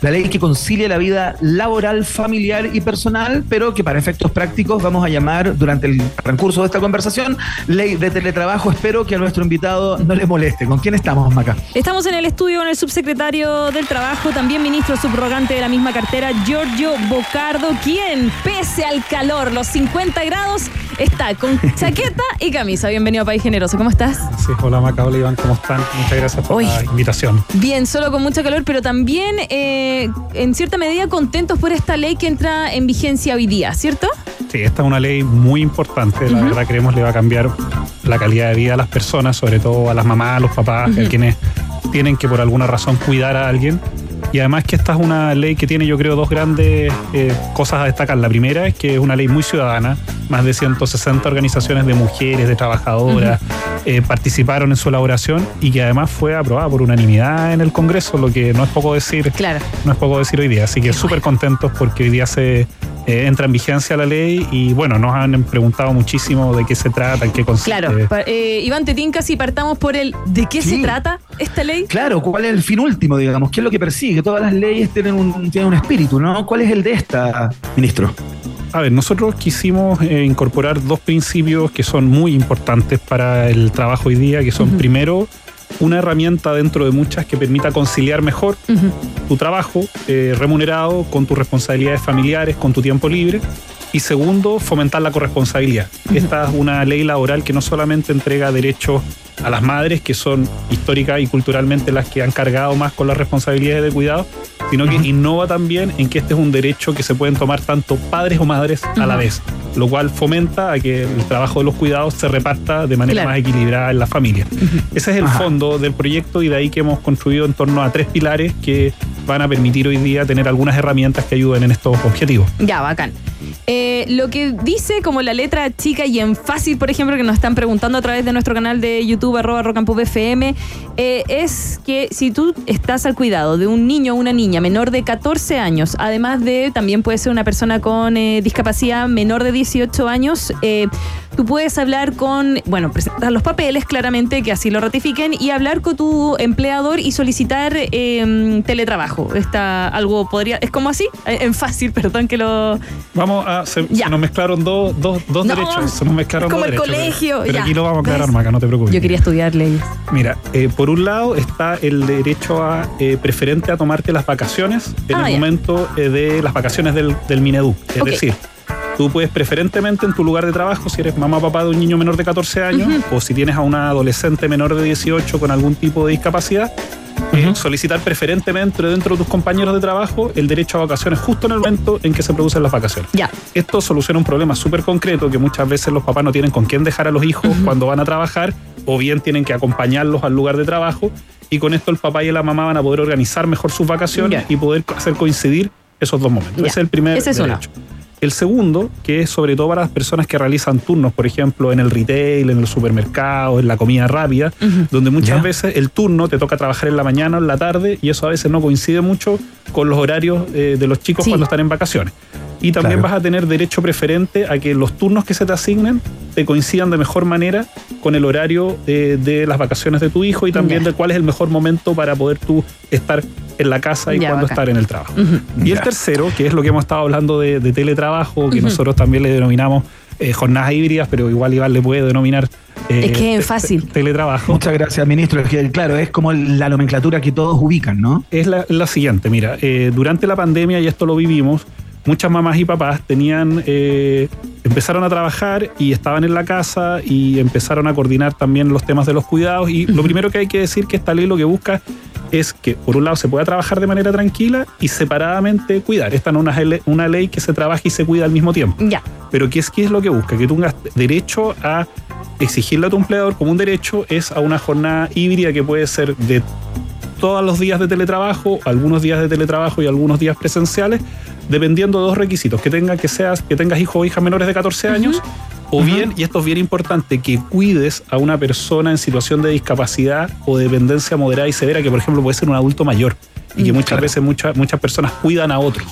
la ley que concilia la vida laboral, familiar y personal, pero que para efectos prácticos vamos a llamar durante el transcurso de esta conversación ley de teletrabajo. Espero que a nuestro invitado no le moleste. ¿Con quién estamos, Maca? Estamos en el estudio con el subsecretario del Trabajo, también ministro subrogante de la misma cartera, Giorgio Bocardo, quien, pese al calor, los 50 grados, está con chaqueta y camisa. Bienvenido a País Generoso. ¿Cómo estás? Sí, hola Maca, hola Iván, ¿cómo están? Muchas gracias por Uy. la invitación. Bien, solo con mucho calor, pero también eh, en cierta medida contentos por esta ley que entra en vigencia hoy día, ¿cierto? Sí, esta es una ley muy importante, la verdad creemos le va a cambiar la calidad de vida a las personas, sobre todo a las mamás, a los papás, a quienes tienen que por alguna razón cuidar a alguien. Y además que esta es una ley que tiene yo creo dos grandes eh, cosas a destacar. La primera es que es una ley muy ciudadana, más de 160 organizaciones de mujeres, de trabajadoras eh, participaron en su elaboración y que además fue aprobada por unanimidad en el Congreso, lo que no es poco decir Claro. no es poco decir hoy día. Así que súper contentos porque hoy día se eh, entra en vigencia la ley y bueno, nos han preguntado muchísimo de qué se trata, en qué consiste. Claro. Pa- eh, Iván Tetinca, si partamos por el ¿de qué Sí. se trata esta ley? Claro, ¿cuál es el fin último, digamos? ¿Qué es lo que persigue? Todas las leyes tienen un, tienen un espíritu, ¿no? ¿Cuál es el de esta, ministro? A ver, nosotros quisimos eh, incorporar dos principios que son muy importantes para el trabajo hoy día, que son primero una herramienta dentro de muchas que permita conciliar mejor tu trabajo eh, remunerado con tus responsabilidades familiares, con tu tiempo libre. Y segundo, fomentar la corresponsabilidad. Esta es una ley laboral que no solamente entrega derechos a las madres, que son históricas y culturalmente las que han cargado más con las responsabilidades de cuidado, sino que innova también en que este es un derecho que se pueden tomar tanto padres o madres a la vez, lo cual fomenta a que el trabajo de los cuidados se reparta de manera Claro. más equilibrada en la familia. Ese es el Ajá. fondo del proyecto y de ahí que hemos construido en torno a tres pilares que van a permitir hoy día tener algunas herramientas que ayuden en estos objetivos. Ya, bacán. Eh, lo que dice como la letra chica y en fácil, por ejemplo, que nos están preguntando a través de nuestro canal de YouTube, arroba Rock and Pop FM, eh, es que si tú estás al cuidado de un niño o una niña menor de 14 años, además de también puede ser una persona con eh, discapacidad menor de 18 años, eh, tú puedes hablar con, bueno, presentar los papeles claramente que así lo ratifiquen y hablar con tu empleador y solicitar eh, teletrabajo. Está algo podría, es como así, en fácil, perdón que lo Vamos a. Se, nos mezclaron dos, dos, dos No, derechos. Se nos mezclaron como dos el derechos, pero- colegio, Pero, ya. aquí lo vamos a aclarar. Maca, no te preocupes. Yo quería estudiar leyes. Mira, eh, por un lado está el derecho a, eh, preferente a tomarte las vacaciones en Ah, el ya. momento eh, de las vacaciones del, del Minedu. Es decir, tú puedes preferentemente en tu lugar de trabajo, si eres mamá o papá de un niño menor de 14 años, o si tienes a una adolescente menor de 18 con algún tipo de discapacidad, eh, solicitar preferentemente dentro de tus compañeros de trabajo el derecho a vacaciones justo en el momento en que se producen las vacaciones. Ya. Esto soluciona un problema súper concreto que muchas veces los papás no tienen con quién dejar a los hijos cuando van a trabajar o bien tienen que acompañarlos al lugar de trabajo y con esto el papá y la mamá van a poder organizar mejor sus vacaciones Ya. y poder hacer coincidir esos dos momentos. Ese es el primer Ese es uno. derecho. El segundo, que es sobre todo para las personas que realizan turnos, por ejemplo, en el retail, en el supermercado, en la comida rápida, donde muchas veces el turno te toca trabajar en la mañana o en la tarde y eso a veces no coincide mucho con los horarios eh, de los chicos Sí. cuando están en vacaciones. Y también Claro. vas a tener derecho preferente a que los turnos que se te asignen te coincidan de mejor manera con el horario de las vacaciones de tu hijo y también de cuál es el mejor momento para poder tú estar en la casa y Ya, cuándo estar en el trabajo. Y el tercero, que es lo que hemos estado hablando de, de teletrabajo, que nosotros también le denominamos eh, jornadas híbridas, pero igual Iván le puede denominar eh, Es que es fácil. te- teletrabajo. Muchas gracias, ministro. Es que, claro, es como la nomenclatura que todos ubican, ¿no? es la, la siguiente, mira, eh, durante la pandemia, y esto lo vivimos, muchas mamás y papás tenían, eh, empezaron a trabajar y estaban en la casa y empezaron a coordinar también los temas de los cuidados. Y lo primero que hay que decir que esta ley lo que busca es que, por un lado, se pueda trabajar de manera tranquila y separadamente cuidar. Esta no es una, le- una ley que se trabaja y se cuida al mismo tiempo. Ya. Pero ¿qué es, qué es lo que busca? Que tú tengas derecho a exigirle a tu empleador como un derecho es a una jornada híbrida que puede ser de todos los días de teletrabajo, algunos días de teletrabajo y algunos días presenciales, dependiendo de dos requisitos, que tenga que seas, que tengas hijos o hijas menores de 14 años, o bien, y esto es bien importante, que cuides a una persona en situación de discapacidad o dependencia moderada y severa, que por ejemplo puede ser un adulto mayor, y que muchas veces muchas, muchas personas cuidan a otros.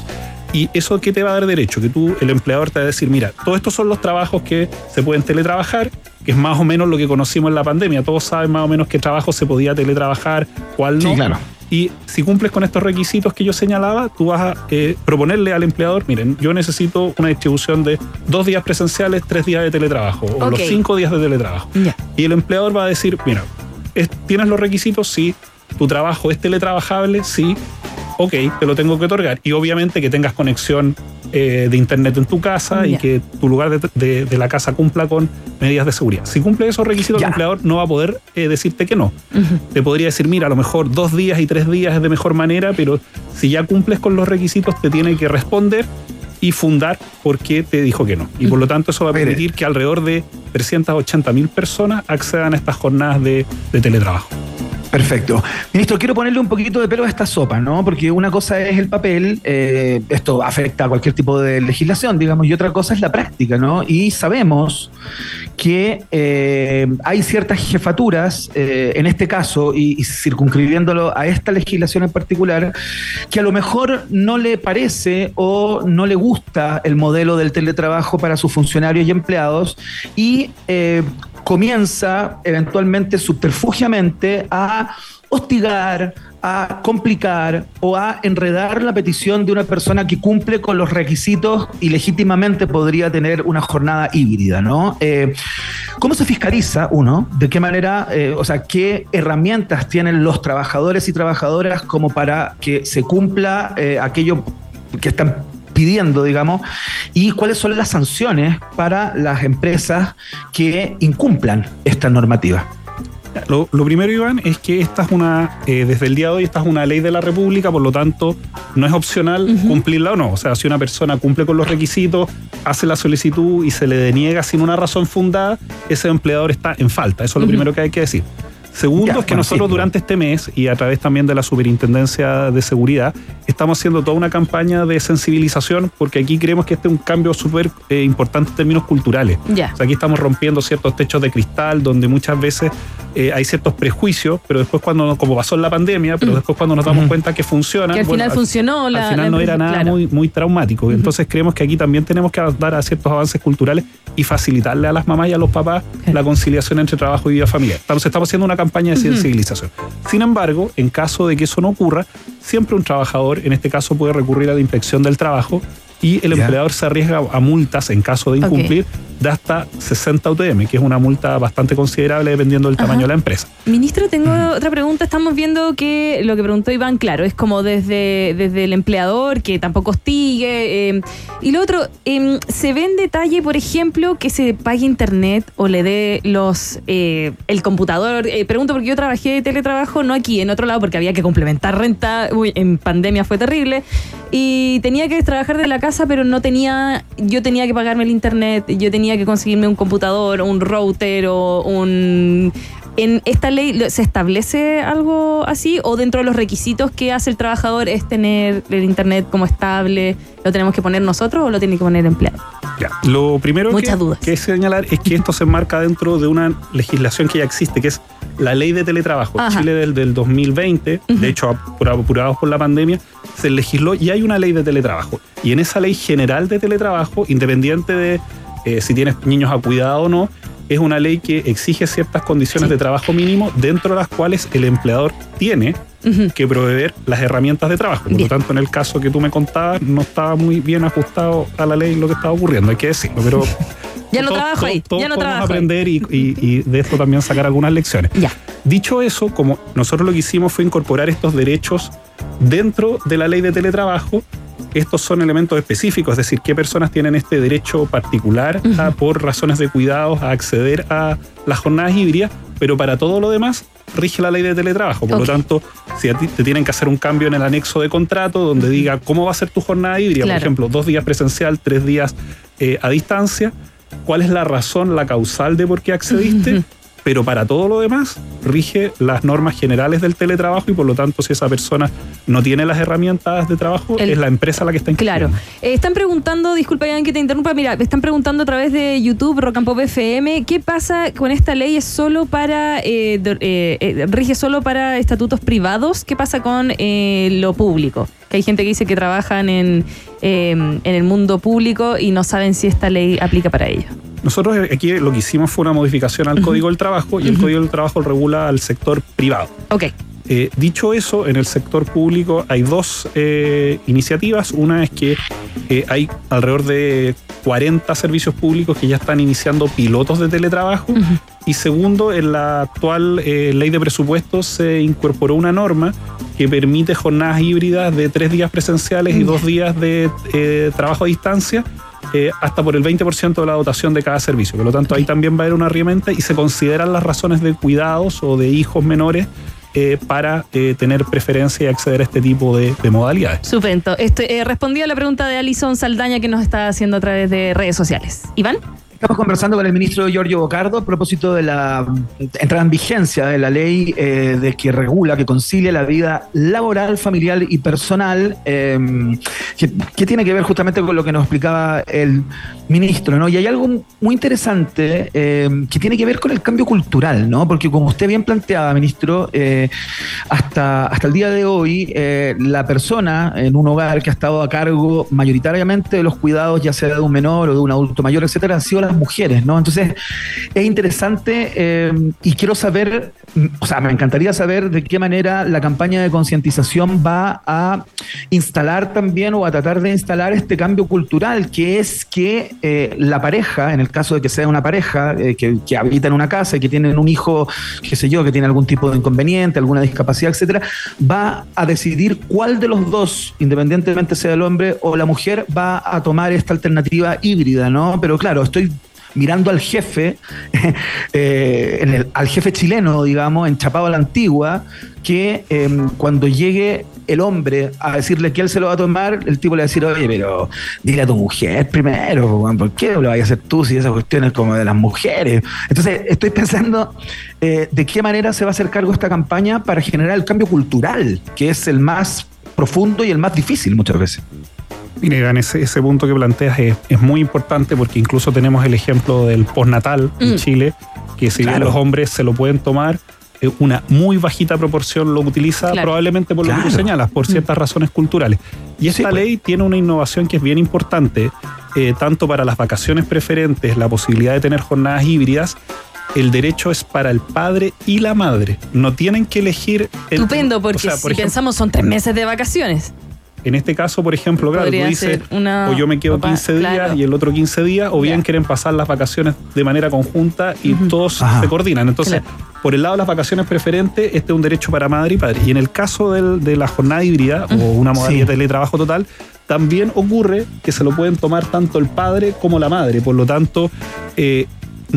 ¿Y eso qué te va a dar derecho? Que tú, el empleador, te va a decir, mira, todos estos son los trabajos que se pueden teletrabajar, que es más o menos lo que conocimos en la pandemia. Todos saben más o menos qué trabajo se podía teletrabajar, cuál no. Sí, claro. Y si cumples con estos requisitos que yo señalaba, tú vas a eh, proponerle al empleador, miren, yo necesito una distribución de dos días presenciales, tres días de teletrabajo, o los cinco días de teletrabajo. Y el empleador va a decir, mira, es- ¿tienes los requisitos? Sí. ¿Tu trabajo es teletrabajable? Sí. Ok, te lo tengo que otorgar. Y obviamente que tengas conexión eh, de internet en tu casa y que tu lugar de, de- de la casa cumpla con medidas de seguridad. Si cumple esos requisitos, el empleador no va a poder eh, decirte que no. Te podría decir, mira, a lo mejor dos días y tres días es de mejor manera, pero si ya cumples con los requisitos, te tiene que responder y fundar por qué te dijo que no. Y por lo tanto, eso va a permitir que alrededor de 380 mil personas accedan a estas jornadas de, de teletrabajo. Perfecto. Ministro, quiero ponerle un poquito de pelo a esta sopa, ¿no? Porque una cosa es el papel, eh, esto afecta a cualquier tipo de legislación, digamos, y otra cosa es la práctica, ¿no? Y sabemos que eh, hay ciertas jefaturas, eh, en este caso, y, y circunscribiéndolo a esta legislación en particular, que a lo mejor no le parece o no le gusta el modelo del teletrabajo para sus funcionarios y empleados y comienza eventualmente subterfugiamente a hostigar, a complicar o a enredar la petición de una persona que cumple con los requisitos y legítimamente podría tener una jornada híbrida, ¿no? Eh, ¿Cómo se fiscaliza uno? ¿De qué manera, eh, o sea, qué herramientas tienen los trabajadores y trabajadoras como para que se cumpla eh, aquello que están pidiendo, digamos, y cuáles son las sanciones para las empresas que incumplan esta normativa. Lo, lo primero, Iván, es que esta es una, eh, desde el día de hoy, esta es una ley de la República, por lo tanto, no es opcional cumplirla o no. O sea, si una persona cumple con los requisitos, hace la solicitud y se le deniega sin una razón fundada, ese empleador está en falta. Eso es lo primero que hay que decir. Segundo, Ya, es que bueno, nosotros sí, durante este mes y a través también de la Superintendencia de Seguridad estamos haciendo toda una campaña de sensibilización porque aquí creemos que este es un cambio súper eh, importante en términos culturales. Ya. O sea, aquí estamos rompiendo ciertos techos de cristal donde muchas veces eh, hay ciertos prejuicios, pero después cuando, como pasó en la pandemia, pero después cuando nos damos cuenta que funciona. Que al final funcionó la- Al final la no era nada claro. muy, muy traumático. Entonces creemos que aquí también tenemos que dar a ciertos avances culturales y facilitarle a las mamás y a los papás la conciliación entre trabajo y vida familiar. Estamos, estamos haciendo una campaña de sensibilización. Sin embargo, en caso de que eso no ocurra, siempre un trabajador, en este caso, puede recurrir a la inspección del trabajo y el empleador se arriesga a multas en caso de incumplir de hasta 60 UTM, que es una multa bastante considerable dependiendo del tamaño de la empresa. Ministro, tengo otra pregunta. Estamos viendo que lo que preguntó Iván, claro, es como desde, desde el empleador, que tampoco hostigue. eh, y lo otro, em, ¿se ve en detalle, por ejemplo, que se pague internet o le dé los eh, el computador? Eh, pregunto porque yo trabajé de teletrabajo, no aquí, en otro lado, porque había que complementar renta. Uy, en pandemia fue terrible. Y tenía que trabajar de la casa, pero no tenía. Yo tenía que pagarme el internet, yo tenía que conseguirme un computador, un router o un. ¿En esta ley se establece algo así? ¿O dentro de los requisitos que hace el trabajador es tener el internet como estable? ¿Lo tenemos que poner nosotros o lo tiene que poner el empleado? Ya. Lo primero Muchas que, dudas. que señalar es que esto se enmarca dentro de una legislación que ya existe, que es la ley de teletrabajo. Ajá. Chile del, del 2020, de hecho, apur- apurados por la pandemia, se legisló y hay una ley de teletrabajo. Y en esa ley general de teletrabajo, independiente de eh, si tienes niños a cuidado o no, es una ley que exige ciertas condiciones Sí. de trabajo mínimo dentro de las cuales el empleador tiene que proveer las herramientas de trabajo. Por Bien. lo tanto, en el caso que tú me contabas, no estaba muy bien ajustado a la ley lo que estaba ocurriendo, hay que decirlo, pero... Ya no todos- trabajo todos- ahí, todos ya no podemos trabajo aprender y, y- y de esto también sacar algunas lecciones. Ya. Dicho eso, como nosotros lo que hicimos fue incorporar estos derechos dentro de la ley de teletrabajo, estos son elementos específicos, es decir, qué personas tienen este derecho particular a, por razones de cuidados a acceder a las jornadas híbridas, pero para todo lo demás rige la ley de teletrabajo. Por lo tanto, si a ti te tienen que hacer un cambio en el anexo de contrato donde diga cómo va a ser tu jornada híbrida, Claro. por ejemplo, dos días presencial, tres días eh, a distancia, cuál es la razón, la causal de por qué accediste, pero para todo lo demás rige las normas generales del teletrabajo y por lo tanto si esa persona no tiene las herramientas de trabajo, El- es la empresa la que está Claro. Eh, están preguntando, disculpa Iván que te interrumpa, mira, están preguntando a través de YouTube, Rock and Pop FM, ¿qué pasa con esta ley? ¿Es solo para, eh, eh, eh, rige solo para estatutos privados? ¿Qué pasa con lo público? Que hay gente que dice que trabajan en, eh, en el mundo público y no saben si esta ley aplica para ellos. Nosotros aquí lo que hicimos fue una modificación al Código del Trabajo y el Código del Trabajo regula al sector privado. Ok. Eh, dicho eso, en el sector público hay dos eh, iniciativas. Una es que eh, hay alrededor de 40 servicios públicos que ya están iniciando pilotos de teletrabajo. Y segundo, en la actual eh, ley de presupuestos se incorporó una norma que permite jornadas híbridas de tres días presenciales y dos días de trabajo a distancia. Eh, hasta por el 20% de la dotación de cada servicio. Por lo tanto, ahí también va a haber una herramienta y se consideran las razones de cuidados o de hijos menores eh, para eh, tener preferencia y acceder a este tipo de, de modalidades. Estupendo. Este, eh, respondí a la pregunta de Alison Saldaña que nos está haciendo a través de redes sociales. Iván. Estamos conversando con el ministro Giorgio Bocardo a propósito de la mm, entrada en vigencia de la ley eh, de que regula, que concilia la vida laboral, familiar y personal, eh, que, tiene que ver justamente con lo que nos explicaba el ministro, ¿no? Y hay algo muy interesante eh, que tiene que ver con el cambio cultural, ¿no? Porque como usted bien planteaba, ministro, eh, hasta, hasta el día de hoy, eh, la persona en un hogar que ha estado a cargo mayoritariamente de los cuidados, ya sea de un menor o de un adulto mayor, etcétera, han sido las mujeres, ¿no? Entonces, es interesante eh, y quiero saber, o sea, me encantaría saber de qué manera la campaña de concientización va a instalar también o a tratar de instalar este cambio cultural, que es que eh, la pareja, en el caso de que sea una pareja eh, que, que habita en una casa y que tienen un hijo, qué sé yo, que tiene algún tipo de inconveniente, alguna discapacidad, etcétera, va a decidir cuál de los dos, independientemente sea el hombre o la mujer, va a tomar esta alternativa híbrida, ¿no? Pero claro, estoy mirando al jefe, eh, al jefe chileno, digamos, enchapado a la antigua, que eh, cuando llegue el hombre a decirle que él se lo va a tomar, el tipo le va a decir, oye, pero dile a tu mujer primero, ¿por qué lo vas a hacer tú si esa cuestión es como de las mujeres? Entonces, estoy pensando eh, de qué manera se va a hacer cargo esta campaña para generar el cambio cultural, que es el más profundo y el más difícil muchas veces. Mire, Iván, ese, ese punto que planteas es, es muy importante porque incluso tenemos el ejemplo del postnatal en Mm. Chile, que si bien los hombres se lo pueden tomar, eh, una muy bajita proporción lo utiliza Claro. probablemente por lo que tú señalas, por ciertas razones culturales. Y esta Sí, pues. ley tiene una innovación que es bien importante, eh, tanto para las vacaciones preferentes, la posibilidad de tener jornadas híbridas, el derecho es para el padre y la madre. No tienen que elegir... el- Estupendo, o porque si ejemplo, pensamos son tres meses de vacaciones. En este caso, por ejemplo, claro, tú dices, una- o yo me quedo papá, 15 días claro. y el otro 15 días, o bien Ya. quieren pasar las vacaciones de manera conjunta y todos Ajá. se coordinan. Entonces, Claro. por el lado de las vacaciones preferentes, este es un derecho para madre y padre. Y en el caso del- de la jornada híbrida o una modalidad Sí. de teletrabajo total, también ocurre que se lo pueden tomar tanto el padre como la madre. Por lo tanto, eh,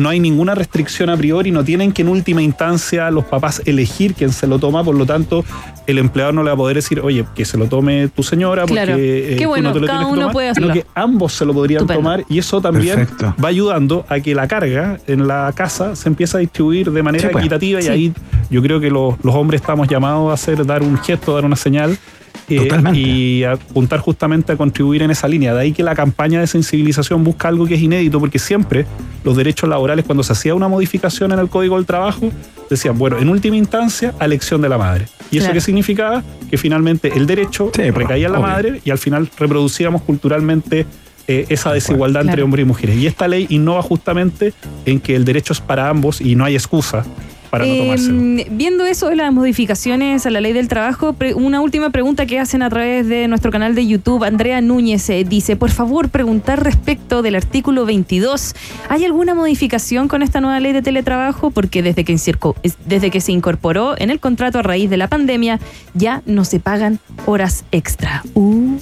no hay ninguna restricción a priori, no tienen que en última instancia los papás elegir quién se lo toma, por lo tanto, el empleador no le va a poder decir, oye, que se lo tome tu señora, porque eh, Qué tú bueno, no te lo cada tienes que uno tomar, puede sino hacerlo. que ambos se lo podrían Estupendo. tomar y eso también Perfecto. va ayudando a que la carga en la casa se empiece a distribuir de manera Sí, pues. equitativa y Sí. ahí yo creo que los, los hombres estamos llamados a hacer, dar un gesto, dar una señal. Eh, Totalmente. y apuntar justamente a contribuir en esa línea. De ahí que la campaña de sensibilización busca algo que es inédito, porque siempre los derechos laborales, cuando se hacía una modificación en el Código del Trabajo, decían, bueno, en última instancia, a elección de la madre. ¿Y eso qué significaba? Que finalmente el derecho Sí, pues, recaía en la obvio. madre y al final reproducíamos culturalmente eh, esa desigualdad entre Claro. hombres y mujeres. Y esta ley innova justamente en que el derecho es para ambos y no hay excusa para no tomárselo. viendo eso de las modificaciones a la ley del trabajo, una última pregunta que hacen a través de nuestro canal de YouTube. Andrea Núñez eh, dice, por favor, preguntar respecto del artículo 22. ¿Hay alguna modificación con esta nueva ley de teletrabajo? Porque desde que, desde que se incorporó en el contrato a raíz de la pandemia, ya no se pagan horas extra. Uh,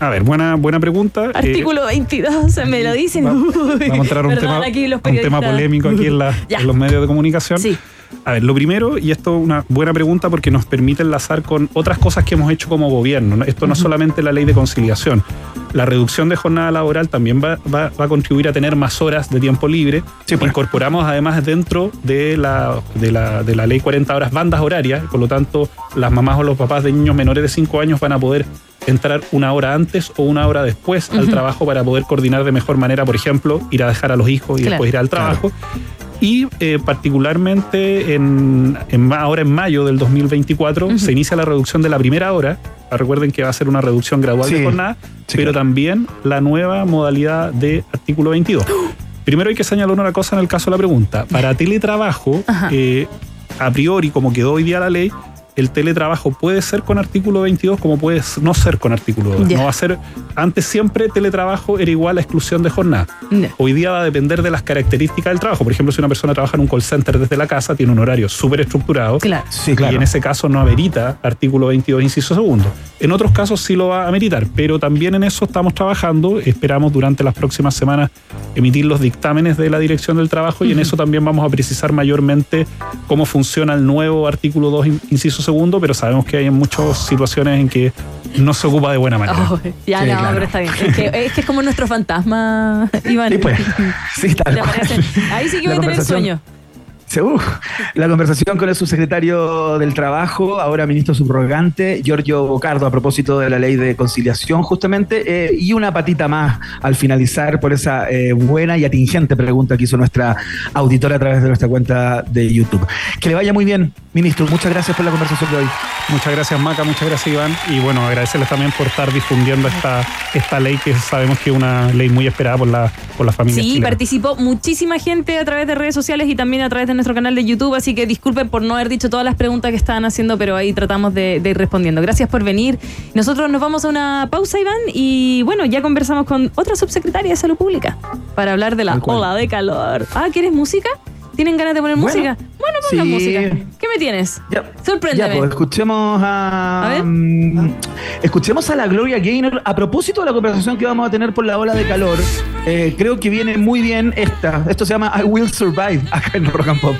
A ver, buena, buena pregunta. Eh, artículo 22, me lo dicen. Va- Vamos a entrar un, tema, aquí los un tema polémico aquí en, la- Ya. en los medios de comunicación. Sí. A ver, lo primero, y esto es una buena pregunta porque nos permite enlazar con otras cosas que hemos hecho como gobierno. ¿no? Esto no es solamente la ley de conciliación. La reducción de jornada laboral también va, va- va a contribuir a tener más horas de tiempo libre. Sí, pues. Incorporamos además dentro de la, de, la, de la ley 40 horas bandas horarias. Por lo tanto, las mamás o los papás de niños menores de 5 años van a poder entrar una hora antes o una hora después al trabajo para poder coordinar de mejor manera, por ejemplo, ir a dejar a los hijos y Claro. después ir al trabajo. Y eh, particularmente en, ahora en mayo del 2024 Ujú. se inicia la reducción de la primera hora. Ah, Recuerden que va a ser una reducción gradual Sí. de jornada, Sí, pero claro. también la nueva modalidad de artículo 22. Primero hay que señalar una cosa en el caso de la pregunta. Para teletrabajo, eh, a priori, como quedó hoy día la ley, el teletrabajo puede ser con artículo 22 como puede no ser con artículo 2. Ya. No va a ser, antes siempre teletrabajo era igual a exclusión de jornada. Hoy día va a depender de las características del trabajo. Por ejemplo, si una persona trabaja en un call center desde la casa, tiene un horario súper estructurado. Claro. Sí, Y claro. en ese caso no amerita artículo 22, inciso segundo. En otros casos sí lo va a ameritar, pero también en eso estamos trabajando. Esperamos durante las próximas semanas emitir los dictámenes de la Dirección del Trabajo y en eso también vamos a precisar mayormente cómo funciona el nuevo artículo 2, in- segundo, pero sabemos que hay muchas situaciones en que no se ocupa de buena manera. Oh, ya, Sí, no, claro. pero está bien. Es que, es que es como nuestro fantasma, Iván. Sí, pues. Sí, tal ¿Te cual. Ahí sí que voy a tener sueño. Uf. La conversación con el subsecretario del Trabajo, ahora ministro subrogante, Giorgio Bocardo, a propósito de la ley de conciliación, justamente, eh, y una patita más al finalizar por esa eh, buena y atingente pregunta que hizo nuestra auditora a través de nuestra cuenta de YouTube. Que le vaya muy bien, ministro. Muchas gracias por la conversación de hoy. Muchas gracias Maca, muchas gracias Iván y bueno, agradecerles también por estar difundiendo esta, esta ley que sabemos que es una ley muy esperada por la, por la familia. Sí, participó muchísima gente a través de redes sociales y también a través de nuestro canal de YouTube, así que disculpen por no haber dicho todas las preguntas que estaban haciendo, pero ahí tratamos de, de ir respondiendo. Gracias por venir. Nosotros nos vamos a una pausa, Iván, y bueno, ya conversamos con otra subsecretaria de Salud Pública para hablar de la ola de calor. Ah, ¿quieres música? ¿Tienen ganas de poner Bueno, música? Bueno, pongan sí. música. ¿Qué me tienes? Ya, Sorpréndeme. Ya, pues escuchemos a. A ver. mm, escuchemos a la Gloria Gaynor. A propósito de la conversación que vamos a tener por la ola de calor, eh, creo que viene muy bien esta. Esto se llama I Will Survive acá en Rock and Pop.